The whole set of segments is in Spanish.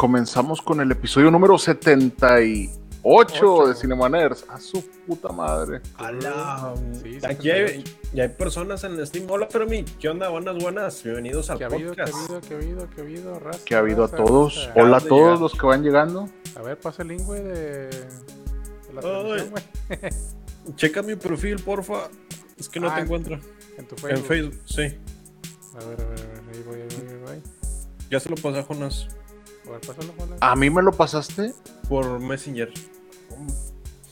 Comenzamos con el episodio número 78 de Cinema Nerds. A su puta madre. Alá, Sí, aquí hay, ya hay personas en el Steam. Hola, Fermi. ¿Qué onda? Buenas, buenas. Bienvenidos al ¿Qué ha habido, qué ha podcast. habido, qué ha habido, qué ha habido, raza, Que ha habido a todos. raza? Hola a de todos llegar. los que van llegando. A ver, pasa el link, güey, de, de la güey. Checa mi perfil, porfa. Es que no Ah, te encuentro. En tu En Facebook. Facebook, sí. A ver, a ver, a ver, ahí voy, ahí voy, ahí voy. Ya se lo pasé a Jonas ver. ¿A mí me lo pasaste? por Messenger.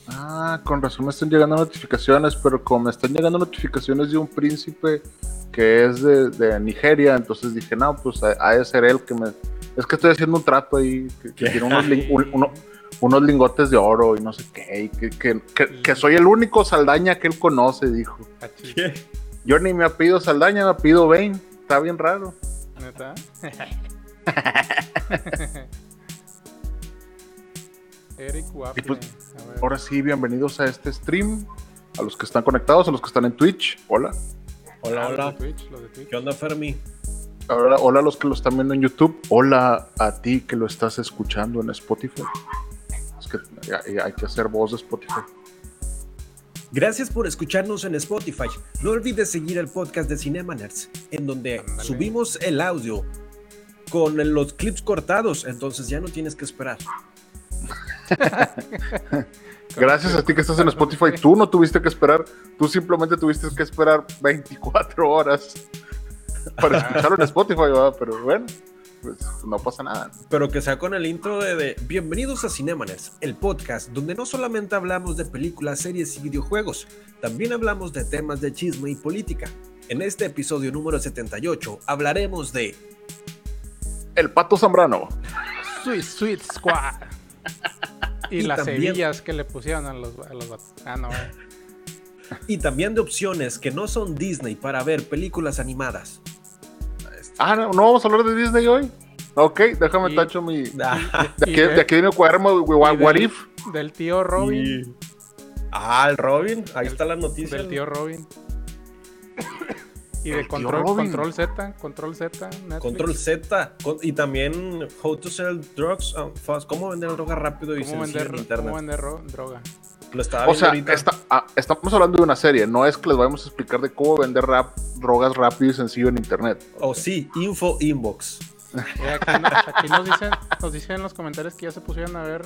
Ah, con razón me están llegando notificaciones, pero como me están llegando notificaciones de un príncipe que es de, de Nigeria, entonces dije, no, pues ha, de ser él que me... Es que estoy haciendo un trato ahí, que, que tiene unos, lin- un- uno- unos lingotes de oro y no sé qué, y que, que- que- que soy el único Saldaña que él conoce, dijo. Achí, ¿Qué? Yo ni me apellido Saldaña, me apellido Bane, está bien raro. ¿Neta? Eric Waffle. Pues. Ahora sí, bienvenidos a este stream, a los que están conectados, a los que están en Twitch, hola. Hola, Ah, hola. Los de Twitch, los de Twitch. ¿Qué onda, Fermi? Hola, hola a los que lo están viendo en YouTube. Hola a ti que lo estás escuchando en Spotify. Es que hay, hay que hacer voz de Spotify. Gracias por escucharnos en Spotify. No olvides seguir el podcast de Cinema Nerds, en donde subimos el audio con los clips cortados, entonces ya no tienes que esperar. Gracias a ti que estás en Spotify. Tú no tuviste que esperar. Tú simplemente tuviste que esperar 24 horas para escucharlo en Spotify, ¿verdad? Pero bueno, pues no pasa nada. Pero que sea con el intro de, de Bienvenidos a Cinemanes, el podcast donde no solamente hablamos de películas, series y videojuegos, también hablamos de temas de chisme y política. En este episodio número 78 hablaremos de El Pato Zambrano. Sweet, Sweet Squad. Y, Y las también- hebillas que le pusieron a los, a los. Ah, no, güey. y también de opciones que no son Disney para ver películas animadas. Ah, no, ¿no vamos a hablar de Disney hoy. Ok, déjame Y- tacho mi. De Ah, aquí, Y de de- aquí viene el cuaderno, what, del- if. Del tío Robin. y- Ah, el Robin, ahí El- está la noticia. Del tío Robin. Y de control, control Z, control Z, Netflix. Control Z y también How to Sell Drugs um, Fast. ¿Cómo vender droga rápido y ¿Cómo vender, en internet? cómo vender ro- droga? Lo estaba O sea, ahorita. está- ah, estamos hablando de una serie, no es que les vayamos a explicar de cómo vender rap, drogas rápido y sencillo en internet. Oh, sí, Info Inbox. Eh, aquí, no- aquí nos, dicen, nos dicen en los comentarios que ya se pusieron a ver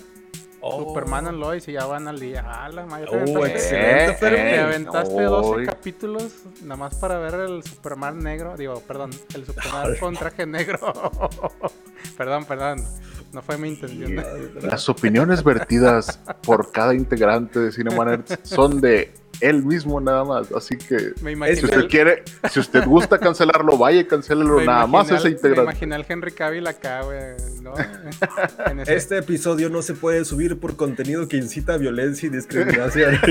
Oh. Superman and Lois y ya van al día. Ah, la madre. Oh, aventaste- excelente. Te aventaste no, 12 y- capítulos nada más para ver el Superman negro. Digo, perdón, el Superman con traje negro. perdón, perdón. No fue mi intención. Las opiniones vertidas por cada integrante de Cinema Nerds son de él mismo nada más, así que Me si usted el- quiere, si usted gusta cancelarlo, vaya y cancélelo me nada más ese al- Me integrante. imaginé al Henry Cavill acá, güey. ¿no? En ese- Este episodio no se puede subir por contenido que incita a violencia y discriminación.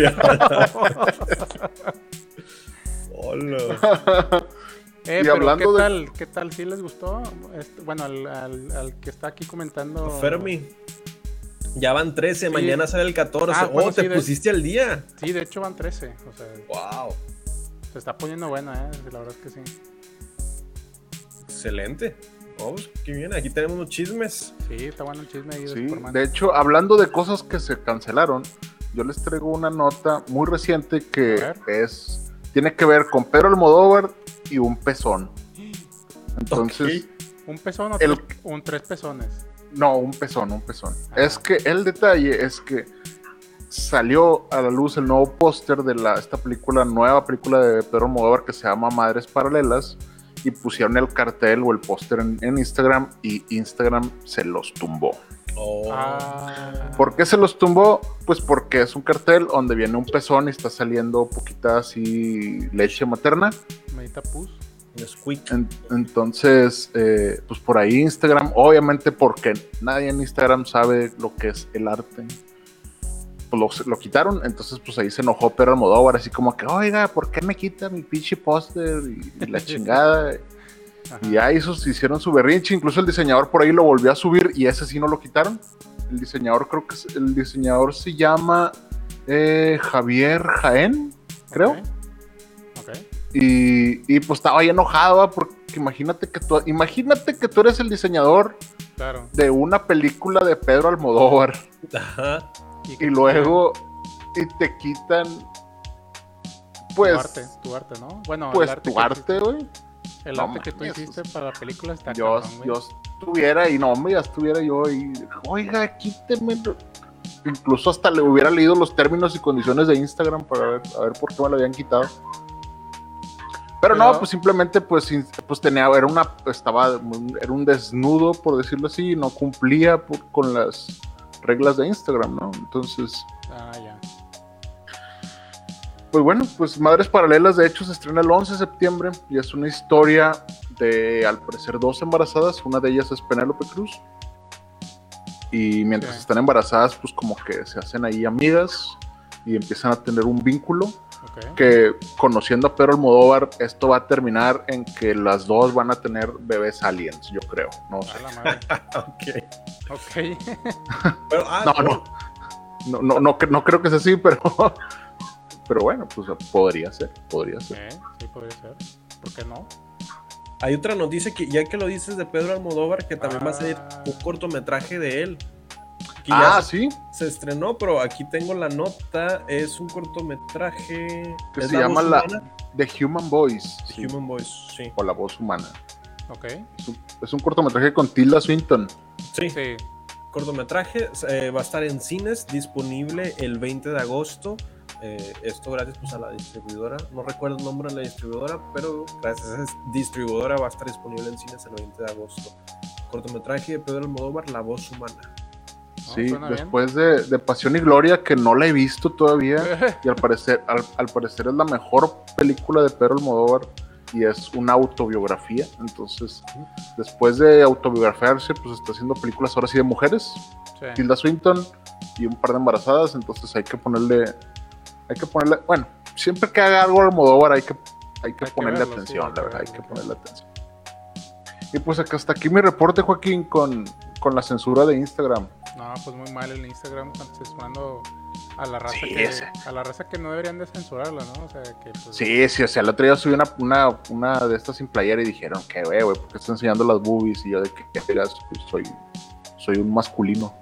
Hola. Eh, Y pero hablando ¿qué de- tal? ¿Qué tal? ¿Sí les gustó? Este, bueno, al, al- al que está aquí comentando. Fermi. Ya van 13, mañana sale el 14. Ah, bueno, oh, te sí, de- pusiste al día. Sí, de hecho van 13. O sea, Wow. se está poniendo buena, ¿eh? La verdad es que sí. Excelente. Oh, pues, qué bien. Aquí tenemos unos chismes. Sí, está bueno el chisme ahí de Sí, Superman. de hecho, hablando de cosas que se cancelaron, yo les traigo una nota muy reciente que es tiene que ver con Pedro Almodóvar y un pezón. Entonces, ¿Un pezón o El- tres, un tres pezones? no, un pezón, un pezón. Ajá. Es que el detalle es que salió a la luz el nuevo póster de la, esta película, nueva película de Pedro Almodóvar que se llama Madres Paralelas y pusieron el cartel o el póster en, en Instagram y Instagram se los tumbó. Oh. Ah, ¿Por qué se los tumbó? Pues porque es un cartel donde viene un pezón y está saliendo poquita así leche materna. Medita pus. En- entonces, eh, pues por ahí Instagram, obviamente porque nadie en Instagram sabe lo que es el arte. Pues lo, lo quitaron, entonces pues ahí se enojó Pedro Almodóvar, así como que, oiga, ¿por qué me quita mi pinche póster y, y la chingada? Ajá. Y ya hizo, hicieron su berrinche, incluso el diseñador por ahí lo volvió a subir y ese sí no lo quitaron. El diseñador creo que es- el diseñador se llama eh, Javier Jaén, creo. Y, y, pues estaba ahí enojado, porque imagínate que tú, imagínate que tú eres el diseñador Claro. de una película de Pedro Almodóvar Ajá. y luego y te quitan tu pues arte, tu arte, ¿no? Bueno, pues el arte tu arte, güey. El No arte que tú hiciste para la película está Yo, güey. yo estuviera y no, hombre, ya estuviera yo y oiga, quíteme. Incluso hasta le hubiera leído los términos y condiciones de Instagram para ver, a ver por qué me lo habían quitado. Pero, no, pues simplemente pues, pues tenía, era una, estaba, era un desnudo, por decirlo así, y no cumplía por- con las reglas de Instagram, ¿no? Entonces, Ah, ya. Pues bueno, pues Madres Paralelas de hecho se estrena el 11 de septiembre y es una historia de al parecer dos embarazadas, una de ellas es Penélope Cruz. Y mientras Sí. están embarazadas, pues como que se hacen ahí amigas y empiezan a tener un vínculo Ok. que conociendo a Pedro Almodóvar, esto va a terminar en que las dos van a tener bebés aliens, yo creo. No sé. A la madre. Ok. Ok. Pero, ah, No, no. No, no, no, no creo que sea así, pero, pero bueno, pues podría ser, podría ser. Eh, sí, podría ser. ¿Por qué no? Hay otra noticia que ya que lo dices de Pedro Almodóvar, que también va a ser Ah. un cortometraje de él. Que Ah, ya sí, se estrenó, pero aquí tengo la nota. Es un cortometraje. que ¿Es se la llama la? The Human Voice, sí, Human Voice, sí. o la voz humana. Ok. Es un, es un cortometraje con Tilda Swinton. Sí, Sí. cortometraje eh, va a estar en cines, disponible el 20 de agosto. Eh, esto gracias pues, a la distribuidora. No recuerdo el nombre de la distribuidora, pero gracias a esa distribuidora va a estar disponible en cines el 20 de agosto. Cortometraje de Pedro Almodóvar, La Voz Humana. No, sí, después de, de Pasión y Gloria, que no la he visto todavía. Y al parecer, al, al parecer es la mejor película de Pedro Almodóvar y es una autobiografía. Entonces, después de autobiografiarse, pues está haciendo películas ahora sí de mujeres. Sí. Tilda Swinton y un par de embarazadas. Entonces hay que ponerle, hay que ponerle, bueno, siempre que haga algo Almodóvar hay que, hay que Hay que ponerle verlo, atención, la verdad, hay que ponerle atención. Y pues acá hasta aquí mi reporte, Joaquín, con, con la censura de Instagram. No, pues muy mal el Instagram censurando a la raza Sí, que ese. a la raza que no deberían de censurarla, ¿no? O sea, que pues, Sí, sí, o sea, el otro día subí una, una, una de estas sin playera y dijeron que, güey, güey, porque está enseñando las boobies? Y yo de que, que pues, soy, soy un masculino.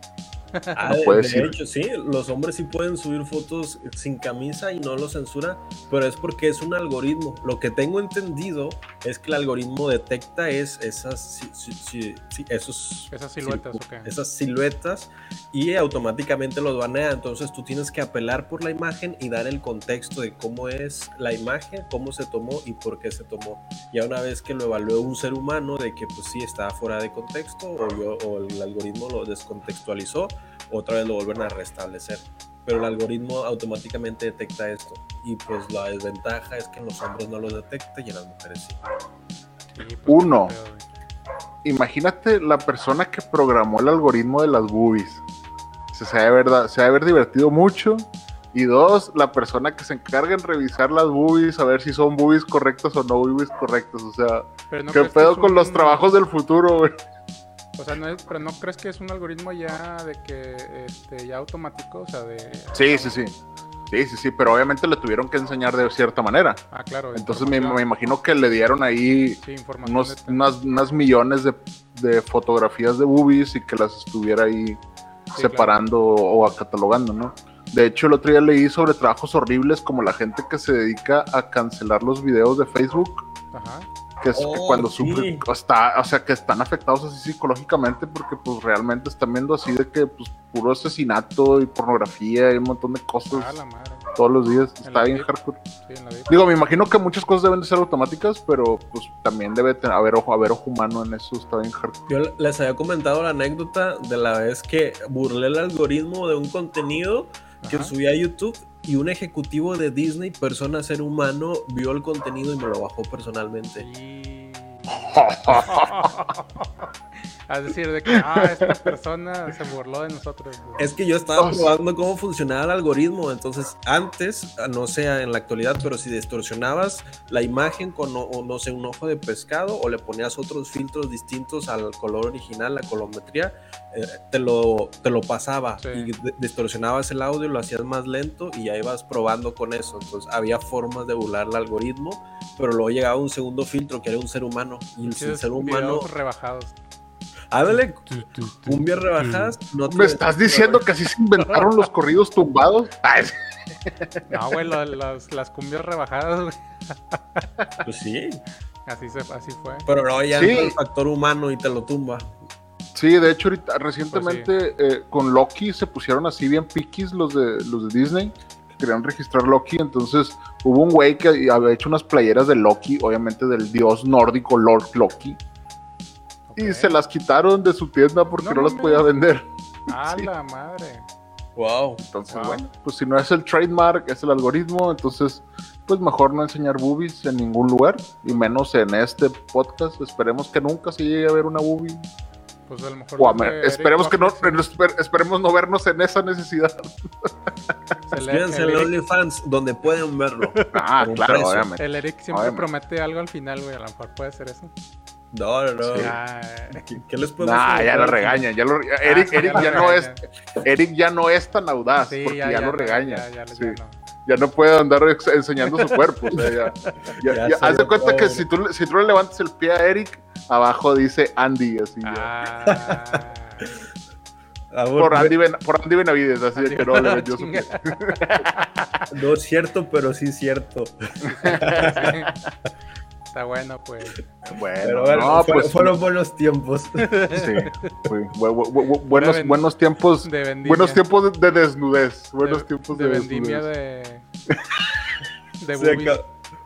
Ah, No de, hecho, sí, los hombres sí pueden subir fotos sin camisa y no lo censura, pero es porque es un algoritmo. Lo que tengo entendido es que el algoritmo detecta es esas, si- si- si- si- esos, esas siluetas, silu- ¿o qué? esas siluetas y automáticamente los banea. Entonces tú tienes que apelar por la imagen y dar el contexto de cómo es la imagen, cómo se tomó y por qué se tomó. Ya una vez que lo evaluó un ser humano de que pues sí estaba fuera de contexto o, yo- o el algoritmo lo descontextualizó, otra vez lo vuelven a restablecer. Pero el algoritmo automáticamente detecta esto. Y pues la desventaja es que en los hombres no lo detecta y en las mujeres sí. Sí, pues, Uno. Imagínate la persona que programó el algoritmo de las boobies. Se, se, ha de haber, se ha de haber divertido mucho. Y dos, la persona que se encarga en revisar las boobies, a ver si son boobies correctas o no boobies correctas. O sea, no ¿qué pedo con los un- trabajos del futuro, güey? O sea, no es, pero no crees que es un algoritmo ya de que este ya automático, o sea, de Sí, sí, sí. Sí, sí, sí, pero obviamente le tuvieron que enseñar de cierta manera. Ah, claro. Entonces me, me imagino que le dieron ahí Sí, unos, unas, unas millones de, de fotografías de boobies y que las estuviera ahí Sí, separando o catalogando, ¿no? De hecho, el otro día leí sobre trabajos horribles como la gente que se dedica a cancelar los videos de Facebook, Ajá. Que es que Oh, cuando sí. sufren, está, o sea, que están afectados así psicológicamente porque pues realmente están viendo así de que pues puro asesinato y pornografía y un montón de cosas Ah, la madre. todos los días. En Está la bien hardcore. Sí, en la vida. Digo, me imagino que muchas cosas deben de ser automáticas, pero pues también debe tener, haber ojo, haber ojo humano en eso, está bien hardcore. Yo les había comentado la anécdota de la vez que burlé el algoritmo de un contenido que Ajá. subí a YouTube y un ejecutivo de Disney, persona ser humano, vio el contenido y me lo bajó personalmente. a decir de que ah, esta persona se burló de nosotros. güey. Es que yo estaba Oh, probando cómo funcionaba el algoritmo, entonces antes, no sé en la actualidad, pero si distorsionabas la imagen con, o- no sé, un ojo de pescado o le ponías otros filtros distintos al color original, la colometría, eh, te, lo, te lo pasaba Sí. y distorsionabas el audio, lo hacías más lento y ya ibas probando con eso. Entonces había formas de burlar el algoritmo, pero luego llegaba un segundo filtro que era un ser humano y el ser humano, rebajados. Ándale, cumbias rebajadas, no te- ¿Me estás diciendo que así se inventaron los corridos tumbados? Ay, No, güey, lo- los- las cumbias rebajadas, güey. Pues sí. Así, se, así fue. Pero luego ya Sí. entra el factor humano y te lo tumba. Sí, de hecho, ahorita, recientemente eh, con Loki se pusieron así bien piquis los de, los de Disney. que Querían registrar Loki, entonces hubo un güey que había hecho unas playeras de Loki, obviamente del dios nórdico Lord Loki, y se las quitaron de su tienda porque No no, las podía vender. ¡A sí. la madre! Wow. Entonces, Wow. bueno, pues si no es el trademark, es el algoritmo, entonces, pues mejor no enseñar boobies en ningún lugar, y menos en este podcast. Esperemos que nunca se llegue a ver una boobie. Pues a lo mejor. Eric esperemos que no, esperemos no vernos en esa necesidad. Fíjense en OnlyFans, donde pueden verlo. Ah, claro, obviamente. el Eric siempre Obviamente. promete algo al final, güey. A lo mejor puede ser eso. No, no, no. Ah, ¿Qué, qué les podemos Nah, ya lo regañan, ya lo Eric, sí, Eric ya no es. Eric ya no es tan audaz, sí, porque ya, lo regaña. Ya, ya, Sí. ya no. Ya no puede andar enseñando su cuerpo. o sea, ya, ya- Ya ya- se haz de cuenta que si tú, le- si tú le levantas el pie a Eric, abajo dice Andy, así. Ah, Ah, por, Andy Ben- por Andy Benavides, así de que no le vendió su pie. No es cierto, pero sí es cierto. Está bueno, pues. Bueno, Pero bueno, no, fue- pues fueron buenos tiempos. sí, fue- bu- bu- bu- buenos, buenos tiempos, De vendimia. buenos tiempos de, de desnudez, buenos de, tiempos de de, vendimia desnudez. de.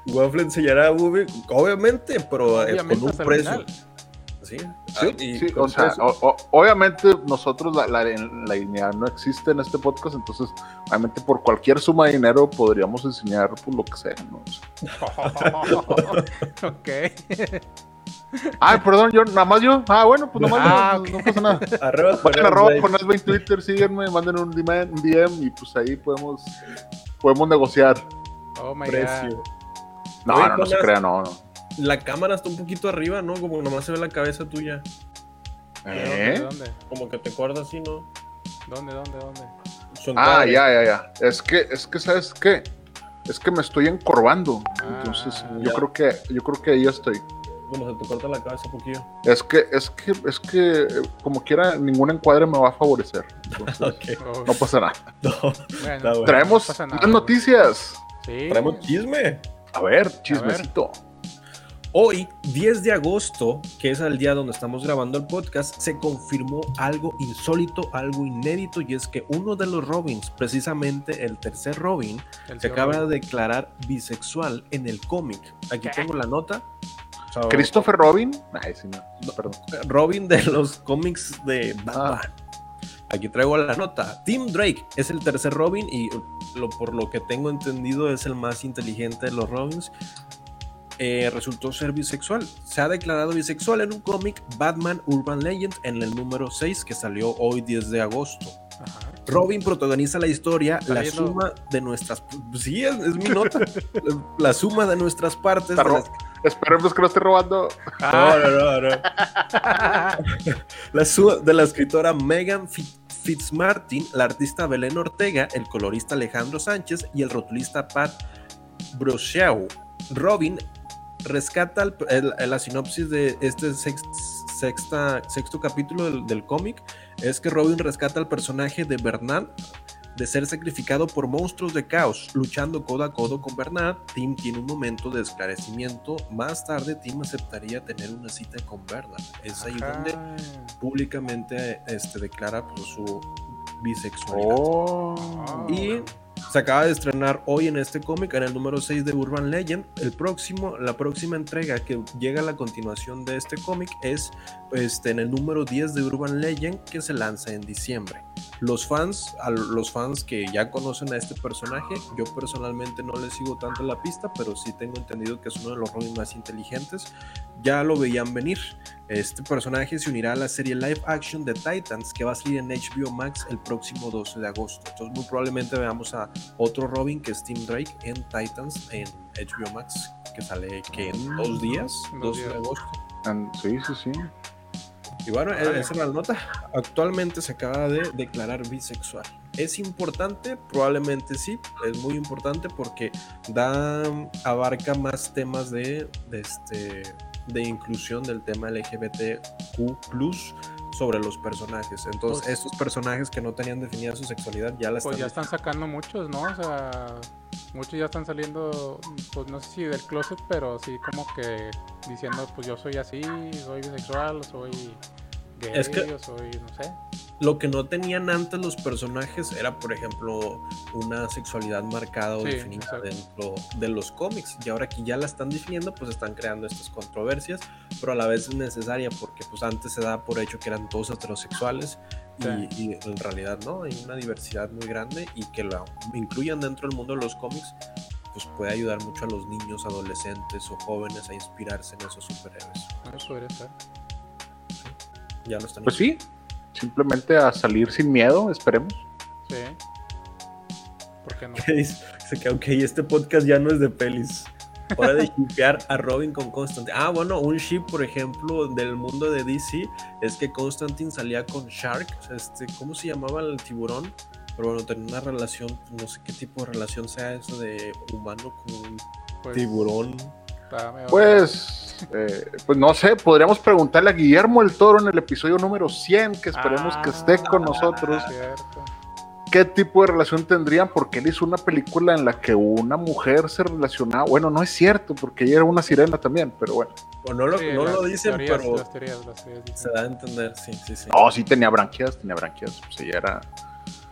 Waffle enseñará a Bubi, obviamente, pero Obviamente, con un precio. final. Sí, Sí, Ah, y sí, con o sea, precio. o- o- obviamente nosotros la, la, la idea no existe en este podcast, entonces obviamente por cualquier suma de dinero podríamos enseñar pues, lo que sea, ¿no? ok. Ay, perdón, yo, nada más yo. Ah, bueno, pues nada más Ah, yo, no, no pasa nada. Arroba Vayan arroba Blake. Jonás Blake en Twitter, síguenme, manden un DM, un DM y pues ahí podemos, podemos negociar. Oh my precio. god. No, Oye, no, no se crea, no, no. La cámara está un poquito arriba, ¿no? Como nomás se ve la cabeza tuya. ¿De ¿Eh? dónde? Como que te acuerdas así, ¿no? ¿Dónde, dónde, dónde? Ah, ya, ya, ya. Es que, es que, ¿sabes qué? Es que me estoy encorvando. Entonces, Ah, yo creo que, yo creo que ahí estoy. Como se te corta la cabeza un poquillo. Es que, es que, es que, como quiera, ningún encuadre me va a favorecer. Entonces, Ok. No pasa nada. No. bueno. Traemos no pasa nada, unas noticias. Sí. Traemos chisme. A ver, chismecito. Hoy, 10 de agosto, que es el día donde estamos grabando el podcast, se confirmó algo insólito, algo inédito, y es que uno de los Robins, precisamente el tercer Robin, El se acaba Robin. de declarar bisexual en el cómic. Aquí ¿Qué? tengo la nota. O sea, Christopher Robin. Ay, sí, no. Perdón. Robin de los cómics de Batman. Ah. Aquí traigo la nota. Tim Drake es el tercer Robin y lo, por lo que tengo entendido es el más inteligente de los Robins. Eh, resultó ser bisexual. Se ha declarado bisexual en un cómic Batman Urban Legend en el número 6 que salió hoy 10 de agosto. Ajá. Robin protagoniza la historia, la viendo- suma de nuestras... Sí, es, es mi nota. la suma de nuestras partes. De las- Esperemos que no esté robando. No, no, no, no. La su- de la escritora Megan Fi- Fitzmartin, la artista Belén Ortega, el colorista Alejandro Sánchez y el rotulista Pat Brochau. Robin rescata el- el- la sinopsis de este sex- sexta, sexto capítulo del, del cómic. Es que Robin rescata al personaje de Bernard de ser sacrificado por monstruos de caos. Luchando codo a codo con Bernard, Tim tiene un momento de esclarecimiento. Más tarde, Tim aceptaría tener una cita con Bernard. Es ahí Ajá. donde públicamente este, declara pues, su bisexualidad. Oh. Y se acaba de estrenar hoy en este cómic, en el número 6 de Urban Legend. El próximo, la próxima entrega que llega a la continuación de este cómic es este, en el número 10 de Urban Legend que se lanza en diciembre. los fans, a los fans que ya conocen a este personaje, yo personalmente no le sigo tanto la pista, pero sí tengo entendido que es uno de los Robins más inteligentes. Ya lo veían venir. Este personaje se unirá a la serie live action de Titans que va a salir en HBO Max el próximo 12 de agosto. Entonces muy probablemente veamos a otro Robin que es Tim Drake en Titans en HBO Max que sale que en dos días, 12 de agosto. Sí, sí, sí. Y bueno, esa es la nota. Actualmente se acaba de declarar bisexual. ¿Es importante? Probablemente sí. Es muy importante porque da, abarca más temas de, de, este, de inclusión del tema LGBTQ sobre los personajes. Entonces, Pues- estos personajes que no tenían definida su sexualidad ya la Pues ya están están sacando muchos, ¿no? O sea, muchos ya están saliendo, pues no sé si del closet, pero sí como que diciendo, pues yo soy así, soy bisexual, soy Es que- o no sé. Lo que no tenían antes los personajes era, por ejemplo, una sexualidad marcada o Sí, definida exacto. dentro de los cómics. Y ahora que ya la están definiendo, pues están creando estas controversias, pero a la vez es necesaria porque pues antes se da por hecho que eran todos heterosexuales y, Sí. y en realidad no, hay una diversidad muy grande y que lo incluyan dentro del mundo de los cómics, pues puede ayudar mucho a los niños, adolescentes o jóvenes a inspirarse en esos superhéroes. No podría ser. Ya lo están Pues sí, simplemente a salir sin miedo, esperemos. Sí. ¿Por qué no? dice que, ok, este podcast ya no es de pelis. Hora de shippear a Robin con Constantine. Ah, bueno, un ship, por ejemplo, del mundo de DC es que Constantine salía con Shark. o sea, Este, ¿Cómo se llamaba el tiburón? Pero bueno, tenía una relación, no sé qué tipo de relación sea eso de humano con un Pues, tiburón. Pues, eh, pues no sé, podríamos preguntarle a Guillermo el Toro en el episodio número 100, que esperemos que esté con Ah, nosotros, Cierto. qué tipo de relación tendrían, porque él hizo una película en la que una mujer se relacionaba, bueno, no es cierto, porque ella era una sirena también, pero bueno, O no lo, Sí, no las lo dicen, teorías, pero Las teorías, las teorías dicen. se da a entender, sí, sí, sí. no, sí tenía branquias, tenía branquias, pues ella era,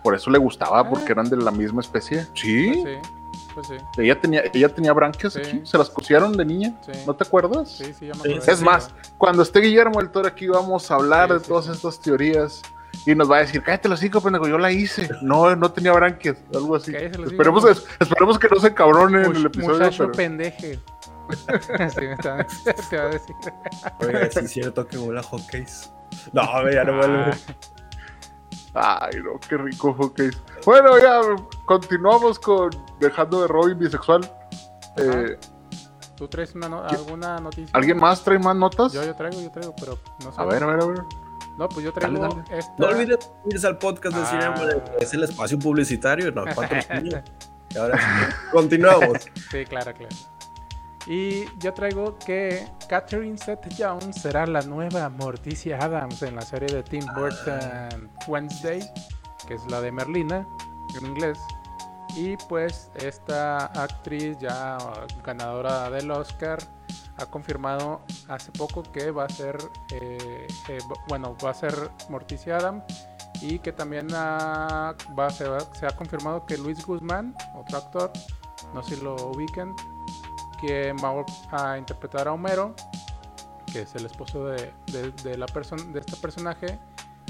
por eso le gustaba, porque Ah. eran de la misma especie, sí, Pues sí, pues sí. ella tenía, ella tenía branquias Sí. aquí, se las cosieron de niña, Sí. ¿no te acuerdas? Sí, sí, ya me Sí, acordé. Es más, cuando esté Guillermo el Toro aquí vamos a hablar Sí, de sí, todas sí. estas teorías y nos va a decir, cállate los cinco, pendejo, yo la hice. No, no tenía branquias, algo así. Esperemos, esperemos que no se cabrone en el Much- episodio. muchacho pero- pendeje. sí, me está- te va a decir. Sí es cierto que huele a hockeys. No, ya no vuelve. Ay, no, qué rico ok. Bueno, ya continuamos con dejando de Robin bisexual. Eh, ¿Tú traes una alguna noticia? ¿Alguien más trae más notas? Yo, yo traigo, yo traigo, pero no sé. A ver, a ver, a ver. No, pues yo traigo Dale, esta. No olvides irse al podcast de Ah. Cinema, es el espacio publicitario, no. Y ahora sí, continuamos. Sí, claro, claro. Y yo traigo que Catherine Zeta-Jones será la nueva Morticia Adams en la serie de Tim Burton Wednesday, que es la de Merlina en inglés. Y pues esta actriz ya ganadora del Oscar ha confirmado hace poco que va a ser, eh, eh, bu- bueno, va a ser Morticia Adams y que también ha- va, se, va- se ha confirmado que Luis Guzmán, otro actor, no sé si lo ubiquen, que va a interpretar a Homero, que es el esposo de, de- de la de este personaje.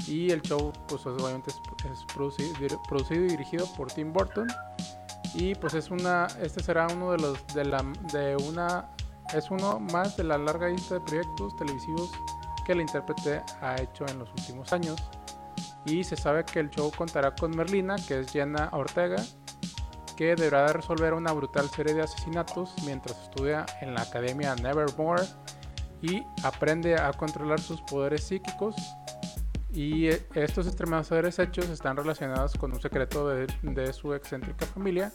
Y el show, pues obviamente es, es producido, producido y dirigido por Tim Burton. Y pues es una, este será uno de los de una es uno más de la larga lista de proyectos televisivos que el intérprete ha hecho en los últimos años. Y se sabe que el show contará con Merlina, que es Jenna Ortega, que deberá de resolver una brutal serie de asesinatos mientras estudia en la academia Nevermore y aprende a controlar sus poderes psíquicos. Y eh, estos estremecedores hechos están relacionados con un secreto de, su excéntrica familia.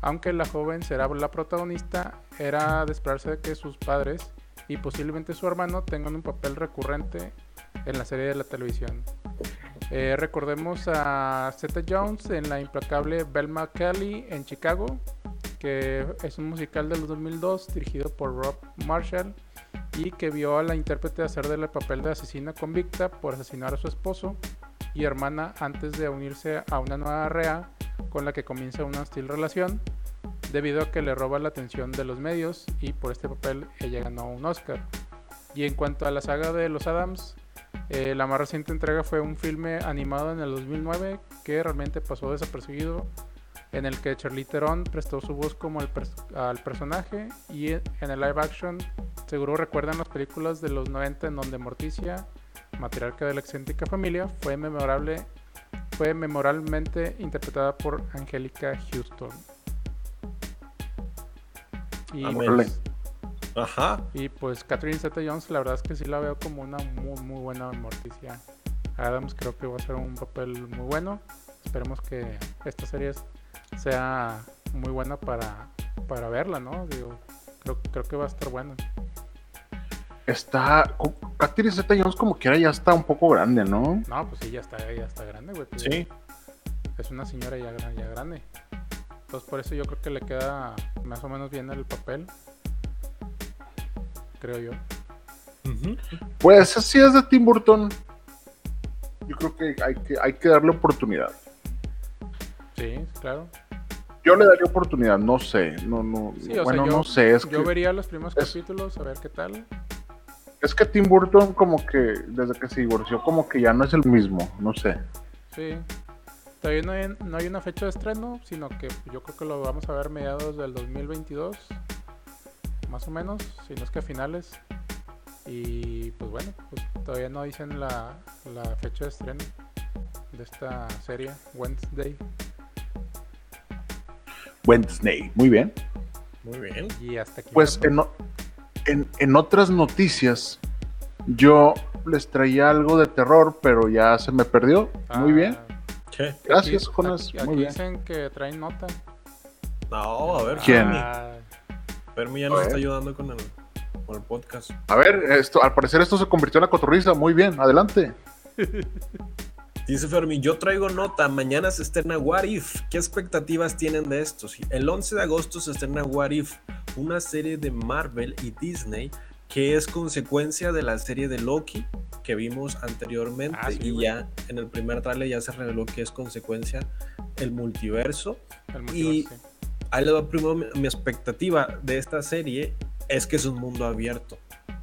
Aunque la joven será la protagonista, era de esperarse que sus padres y posiblemente su hermano tengan un papel recurrente en la serie de la televisión. Eh, recordemos a Zeta Jones en la implacable Belma Kelly en Chicago, que es un musical del 2002 dirigido por Rob Marshall y que vio a la intérprete hacer del papel de asesina convicta por asesinar a su esposo y hermana antes de unirse a una nueva rea con la que comienza una hostil relación debido a que le roba la atención de los medios y por este papel ella ganó un Oscar. Y en cuanto a la saga de los Adams, Eh, la más reciente entrega fue un filme animado en el 2009 que realmente pasó desapercibido, en el que Charlie Theron prestó su voz como el al personaje y en el live action seguro recuerdan las películas de los 90 en donde Morticia, matriarca de la excéntrica familia, fue memorable fue memorablemente interpretada por Angélica Houston. Y Ajá. Y pues Catherine Zeta Jones, la verdad es que sí la veo como una muy, muy buena Morticia Adams. Creo que va a ser un papel muy bueno. Esperemos que esta serie sea muy buena para, para verla, ¿no? Digo, creo, creo que va a estar buena. Está. Catherine Zeta Jones, como quiera, ya está un poco grande, ¿no? No, pues sí, ya está, ya está grande, güey. Pues sí. Es una señora ya, ya grande. Entonces, por eso yo creo que le queda más o menos bien el papel creo yo. Pues así es de Tim Burton. Yo creo que hay que, hay que darle oportunidad. Sí, claro. Yo le daría oportunidad, no sé, no, no, bueno, no sé. Es yo vería los primeros capítulos a ver qué tal. Es que Tim Burton como que desde que se divorció como que ya no es el mismo, no sé. Sí. Todavía no hay, no hay una fecha de estreno, sino que yo creo que lo vamos a ver mediados del 2022 más o menos, si no es que a finales. Y pues bueno, pues todavía no dicen la, fecha de estreno de esta serie, Wednesday. Wednesday, muy bien. Muy bien. Y hasta aquí. Pues en, en, otras noticias, yo les traía algo de terror, pero ya se me perdió. muy bien. ¿Qué? Gracias, Jonas. muy bien. dicen que traen nota. No, a ver. ¿Quién? Fermi ya nos está ayudando con el, con el podcast. A ver, esto, al parecer esto se convirtió en la cotorriza. Muy bien, adelante. Dice Fermi, yo traigo nota, mañana se estrena What If. ¿Qué expectativas tienen de esto? El 11 de agosto se estrena What If, una serie de Marvel y Disney que es consecuencia de la serie de Loki que vimos anteriormente ah, y ya en el primer trailer ya se reveló que es consecuencia el multiverso. El multiverso y ahí le doy primero mi, expectativa de esta serie es que es un mundo abierto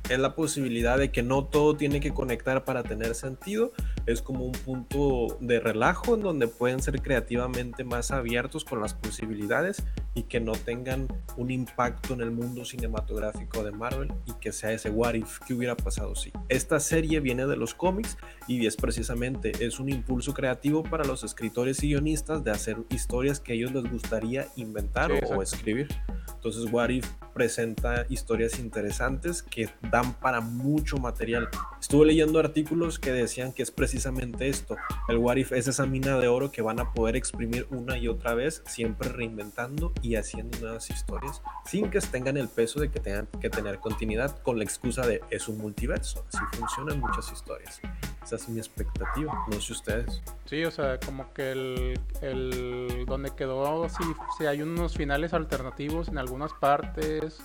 es la posibilidad de que no todo tiene que conectar para tener sentido. Es como un punto de relajo en donde pueden ser creativamente más abiertos con las posibilidades y que no tengan un impacto en el mundo cinematográfico de Marvel y que sea ese what if que hubiera pasado si. Esta serie viene de los cómics y es precisamente es un impulso creativo para los escritores y guionistas de hacer historias que a ellos les gustaría inventar o escribir. Entonces What If presenta historias interesantes que dan para mucho material. Estuve leyendo artículos que decían que es precisamente esto. El What If es esa mina de oro que van a poder exprimir una y otra vez, siempre reinventando y haciendo nuevas historias, sin que tengan el peso de que tengan que tener continuidad con la excusa de es un multiverso. Así funcionan muchas historias. Esa es mi expectativa. No sé ustedes. Sí, o sea, como que el, el donde quedó, si, si hay unos finales alternativos en algunas partes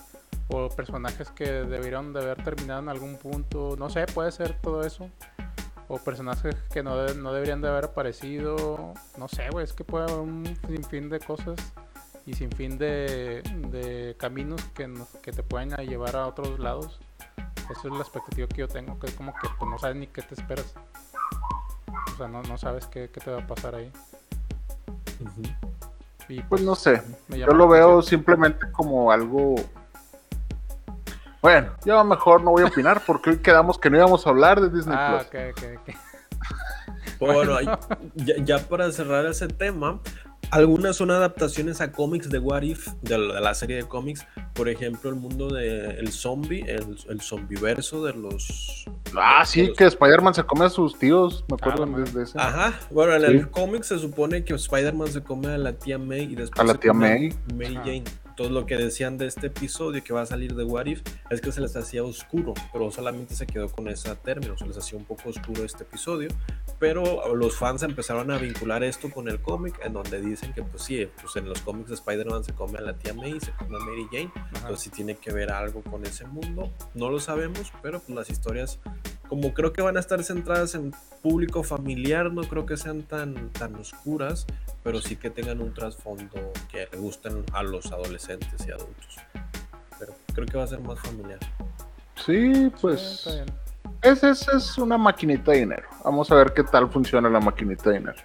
o personajes que debieron de haber terminado en algún punto. No sé, puede ser todo eso. O personajes que no, no deberían de haber aparecido. No sé, güey, es que puede haber un sinfín de cosas y sinfín de, de caminos que, que te pueden llevar a otros lados. Esa es la expectativa que yo tengo, que es como que pues, no sabes ni qué te esperas. O sea, no, no sabes qué, qué te va a pasar ahí. Pues, no sé, yo lo veo simplemente como algo... Bueno, yo mejor no voy a opinar porque hoy quedamos que no íbamos a hablar de Disney ah, Plus. Bueno, ya, para cerrar ese tema, algunas son adaptaciones a cómics de What If, de la, serie de cómics. Por ejemplo, el mundo del el zombie, el, el zombiverso de los. Ah, sí, que Spider-Man se come a sus tíos, me acuerdo ah, de, ese. Ajá, bueno, en el cómic se supone que Spider-Man se come a la tía May y después. A la tía May. Mary Jane. Entonces lo que decían de este episodio que va a salir de What If es que se les hacía oscuro, pero solamente se quedó con ese término, se les hacía un poco oscuro este episodio, pero los fans empezaron a vincular esto con el cómic, en donde dicen que pues sí, pues en los cómics de Spider-Man se come a la tía May, se come a Mary Jane, entonces si tiene que ver algo con ese mundo, no lo sabemos, pero pues las historias como creo que van a estar centradas en público familiar, no creo que sean tan, tan oscuras, pero sí que tengan un trasfondo que le gusten a los adolescentes y adultos. Pero creo que va a ser más familiar. Sí, pues. Esa es, es una maquinita de dinero. Vamos a ver qué tal funciona la maquinita de dinero.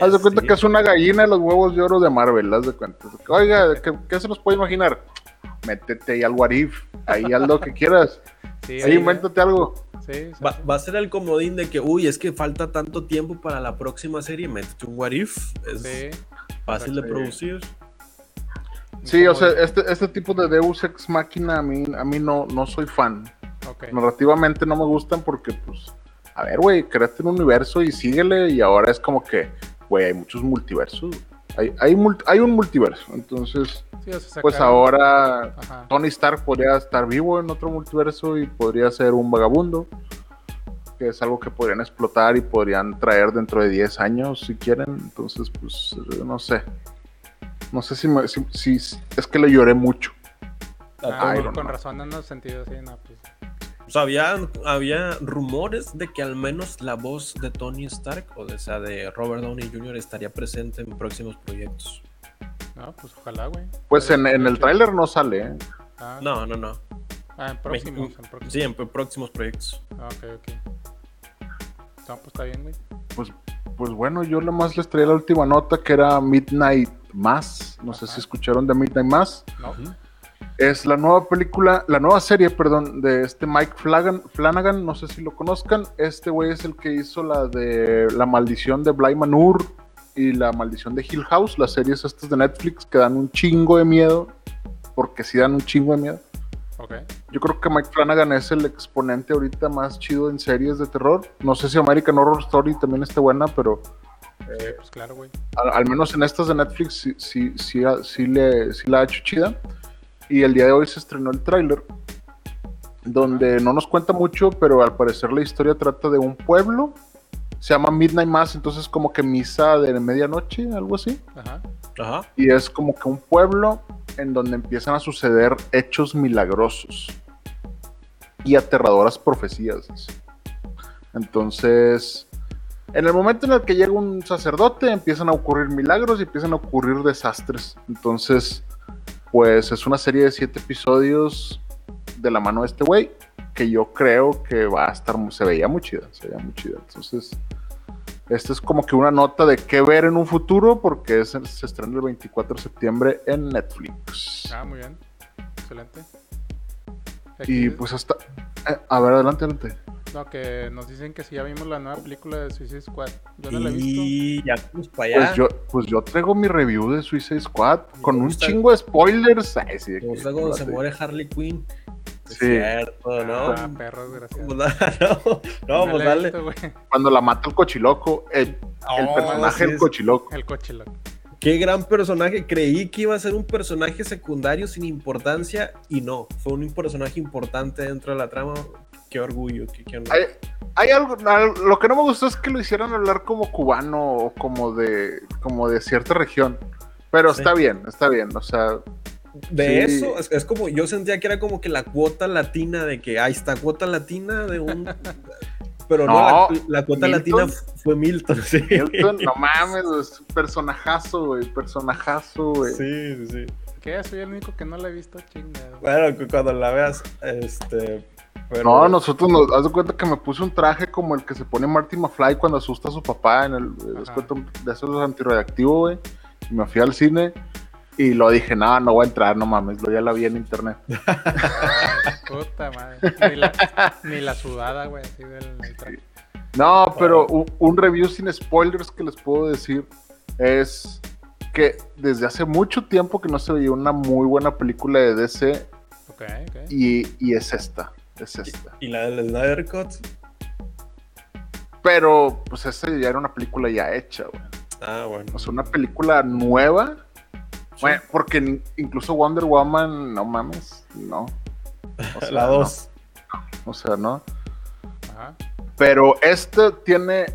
Haz de cuenta Sí. que es una gallina de los huevos de oro de Marvel, haz de cuenta. Oiga, ¿qué, qué se nos puede imaginar? Métete ahí al What If, ahí haz lo que quieras. Sí, Ahí invéntate algo. sí. Va, va a ser el comodín de que, uy, es que falta tanto tiempo para la próxima serie. Métete un What If. Es Sí, fácil de producir. Sí, o sea, este, este tipo de Deus Ex Máquina a mí, a mí no, no soy fan. ok. Narrativamente no me gustan porque, pues, a ver, güey, créate un universo y síguele. Y ahora es como que, güey, hay muchos multiversos. Hay, hay, mul- hay un multiverso. Entonces, Pues ahora Ajá. Tony Stark podría estar vivo en otro multiverso y podría ser un vagabundo. Que es algo que podrían explotar y podrían traer dentro de 10 años si quieren. Entonces, pues, eh, no sé. No sé si, me- si- si- es que le lloré mucho. Ah, Iron con Man. razón en los sentidos, sí, no, pues. O sea, había, había rumores de que al menos la voz de Tony Stark, o de, o sea, de Robert Downey Jr., estaría presente en próximos proyectos. No, pues ojalá, güey. Pues en, en el tráiler no sale, ¿eh? Ah, No, no, no. ah, en próximos, en próximos. Sí, en pr- próximos proyectos. Ah, ok, ok. No, pues está bien, güey. Pues, pues bueno, yo nada más les traía la última nota que era Midnight Mass. No sé si escucharon de Midnight Mass. No. Es la nueva película, la nueva serie, perdón, de este Mike Flanagan, Flanagan no sé si lo conozcan. Este güey es el que hizo la de La maldición de Bly Manor y La maldición de Hill House, las series estas de Netflix que dan un chingo de miedo, porque sí dan un chingo de miedo. ok. Yo creo que Mike Flanagan es el exponente ahorita más chido en series de terror. No sé si American Horror Story también esté buena, pero Sí, pues claro, güey. al, al menos en estas de Netflix sí, sí, sí, sí le, sí la ha hecho chida. Y el día de hoy se estrenó el tráiler, donde no nos cuenta mucho, pero al parecer la historia trata de un pueblo. Se llama Midnight Mass, entonces como que misa de medianoche, algo así. Ajá. Ajá. Y es como que un pueblo en donde empiezan a suceder hechos milagrosos y aterradoras profecías. Entonces, en el momento en el que llega un sacerdote, empiezan a ocurrir milagros y empiezan a ocurrir desastres. Entonces, pues es una serie de siete episodios de la mano de este güey que yo creo que va a estar, se veía muy chida, se veía muy chida. Entonces, esta es como que una nota de qué ver en un futuro porque es- se estrena el 24 de septiembre en Netflix. Ah, muy bien. Excelente. Y pues hasta... eh, a ver, adelante, adelante. No, que nos dicen que si ya vimos la nueva película de Suicide Squad. Yo no la he visto. Y ya vamos para allá. Pues yo, pues yo traigo mi review de Suicide Squad con un chingo de spoilers. Ay, sí, Me que- se muere Harley Quinn. Es cierto, ¿no? Ah, perro, desgraciado. Pues, no, no, No pues dale. visto, güey. Cuando la mata el cochiloco, el, el Oh, personaje del cochiloco. El coche, loco. Qué gran personaje. Creí que iba a ser un personaje secundario sin importancia y no. Fue un personaje importante dentro de la trama. Qué orgullo. Qué, qué honor. Hay, hay algo, al- lo que no me gustó es que lo hicieran hablar como cubano o como de, como de cierta región. Pero Sí. está bien, está bien. O sea, De sí. eso, es, es como, yo sentía que era como que la cuota latina de que, ahí está, cuota latina de un... Pero no, No, la, la cuota Milton. latina fue Milton, sí. Milton, no mames, es un personajazo, güey, personajazo, güey. Sí, sí, sí. ¿Qué? Soy el único que no la he visto, chingado. Bueno, cu- cuando la veas, este... Pero... No, nosotros nos haz de cuenta que me puse un traje como el que se pone Marty McFly cuando asusta a su papá en el cuenta, de esos antirradiactivo, güey. Y me fui al cine y lo dije, no, no voy a entrar, no mames, lo ya la vi en internet. Puta madre. Ni la, ni la sudada, güey, así del, del traje. No, pero un, un review sin spoilers que les puedo decir es que desde hace mucho tiempo que no se veía una muy buena película de DC Ok, ok. y, y es esta, es esta. Y la del Snyder Cut. Pero pues esa ya era una película ya hecha, güey. Ah, bueno. O sea, una película nueva. Bueno, porque incluso Wonder Woman, no mames, no. O sea, la no. 2. O sea, no. Ajá. Pero este tiene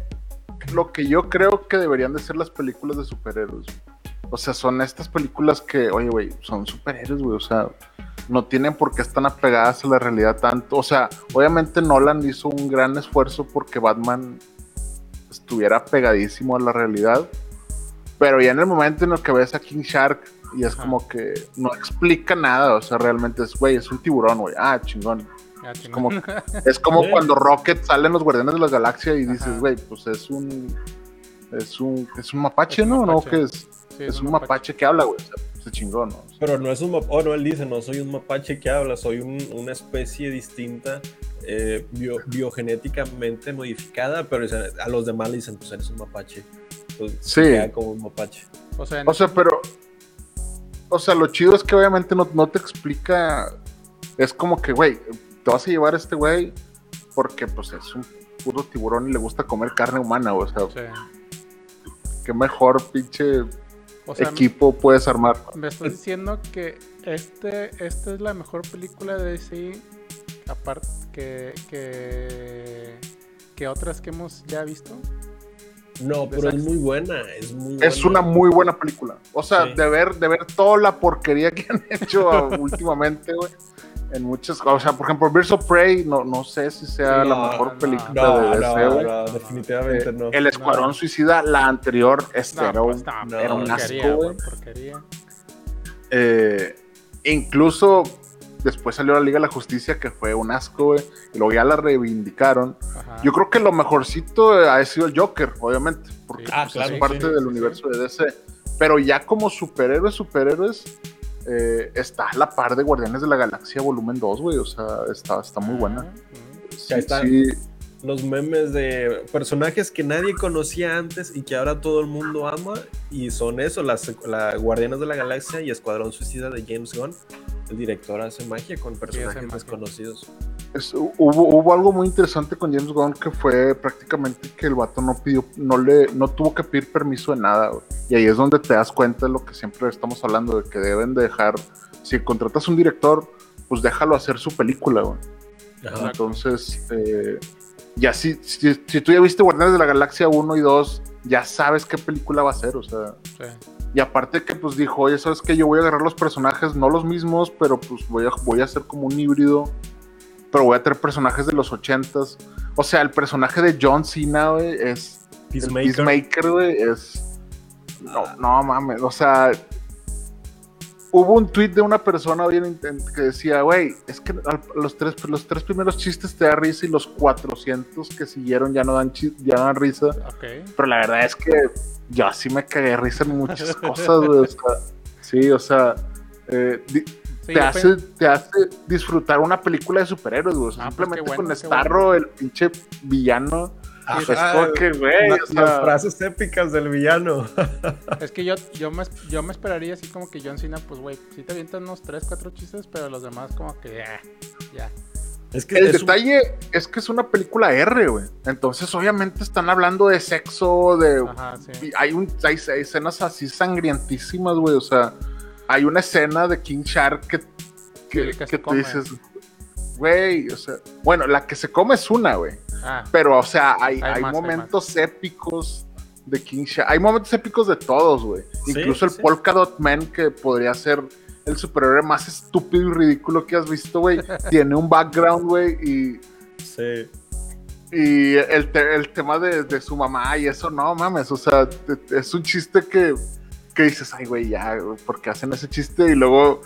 lo que yo creo que deberían de ser las películas de superhéroes. O sea, son estas películas que, oye, güey, son superhéroes, güey. O sea, no tienen por qué están apegadas a la realidad tanto. O sea, obviamente Nolan hizo un gran esfuerzo porque Batman estuviera pegadísimo a la realidad. Pero ya en el momento en el que ves a King Shark y es Ajá. como que no explica nada. O sea, realmente es, güey, es un tiburón, güey. Ah, chingón. Ah, Es chingón. como, es como cuando Rocket sale en los Guardianes de la Galaxia y dices, güey, pues es un. Es un, es un mapache, Es un ¿no? ¿No? Que es, Sí, es un mapache que habla, güey. O sea, se chingó, ¿no? O sea, Pero no es un mapache, oh no, él dice, no soy un mapache que habla, soy un- una especie distinta, eh, bio- biogenéticamente modificada, pero a los demás le dicen, pues eres un mapache. Pues, Sí. queda como un mapache. O sea, O sea, pero. O sea, lo chido es que obviamente no, no te explica. Es como que, güey, te vas a llevar a este güey porque, pues, es un puro tiburón y le gusta comer carne humana, o sea, qué mejor pinche o sea, equipo puedes armar. me estás diciendo que este, esta es la mejor película de DC, aparte que, que, que otras que hemos ya visto. No, pero es muy buena, es muy buena. Es una muy buena película. O sea, Sí. de ver, de ver toda la porquería que han hecho últimamente, güey. En muchas, o sea, por ejemplo, Birds of Prey, no, no sé si sea la mejor no, película No, de DC, güey. no, definitivamente Eh, no. El Escuadrón No. Suicida, la anterior, este No, era, pues, no, era un porquería, asco, güey, güey. porquería. Eh, incluso después salió la Liga de la Justicia, que fue un asco, güey. Y luego ya la reivindicaron. Ajá. Yo creo que lo mejorcito eh, ha sido el Joker, obviamente, porque Sí. Ah, pues, claro, es parte sí, del sí, universo de DC. Pero ya como superhéroes, superhéroes, eh, está a la par de Guardianes de la Galaxia Volumen 2, güey. O sea, está, está muy buena. Ah. Sí, ahí está. sí. Los memes de personajes que nadie conocía antes y que ahora todo el mundo ama. Y son eso, las la Guardianes de la Galaxia y Escuadrón Suicida de James Gunn. El director hace magia con personajes magia. desconocidos. Es- hubo, hubo algo muy interesante con James Gunn que fue prácticamente que el vato no pidió, no le, no tuvo que pedir permiso de nada, güey. Y ahí es donde te das cuenta de lo que siempre estamos hablando, de que deben de dejar, si contratas un director, pues déjalo hacer su película, güey. Ajá. Entonces, eh, ya si, si, si tú ya viste Guardianes de la Galaxia 1 y 2, ya sabes qué película va a ser, o sea. Sí. Y aparte que pues dijo, oye, ¿sabes qué? Yo voy a agarrar los personajes, no los mismos, pero pues voy a, voy a hacer como un híbrido. Pero voy a tener personajes de los ochentas. O sea, el personaje de John Cena, güey, es... el Peacemaker. Peacemaker, güey, es... No, no mames, o sea... Hubo un tweet de una persona hoy en intent- que decía, güey, es que los tres, los tres primeros chistes te da risa y los 400 que siguieron ya no dan, ya no dan risa. Pero la verdad es que yo así me cagué de risa en muchas cosas, güey. O sea, sí, o sea, eh, Sí, te, hace, te hace disfrutar una película de superhéroes, güey. O sea, Ah, pues simplemente bueno, con Starro, el pinche villano. Ajá, es como que, güey, la- o sea, las frases épicas del villano. Es que yo, yo, me, yo me esperaría así como que John Cena, pues güey, sí te avientan unos 3, 4 chistes, pero los demás como que ah, ya. Es que el es un- detalle es que es una película R, güey. Entonces, obviamente, están hablando de sexo, de Ajá, sí. Y hay, un, hay, hay escenas así sangrientísimas, güey. O sea, hay una escena de King Shark que, que, Sí, que se que tú come. dices, güey, o sea, bueno, la que se come es una, güey. Ah, Pero, o sea, hay, Hay hay más, hay momentos épicos de King Shark. Hay momentos épicos de todos, güey. Sí, Incluso el sí. Polka Dot Man, que podría ser el superhéroe más estúpido y ridículo que has visto, güey. tiene un background, güey, y. Sí. Y el, te- el tema de, de su mamá y eso, no mames, o sea, es un chiste que, que dices, ay, güey, ya, porque hacen ese chiste y luego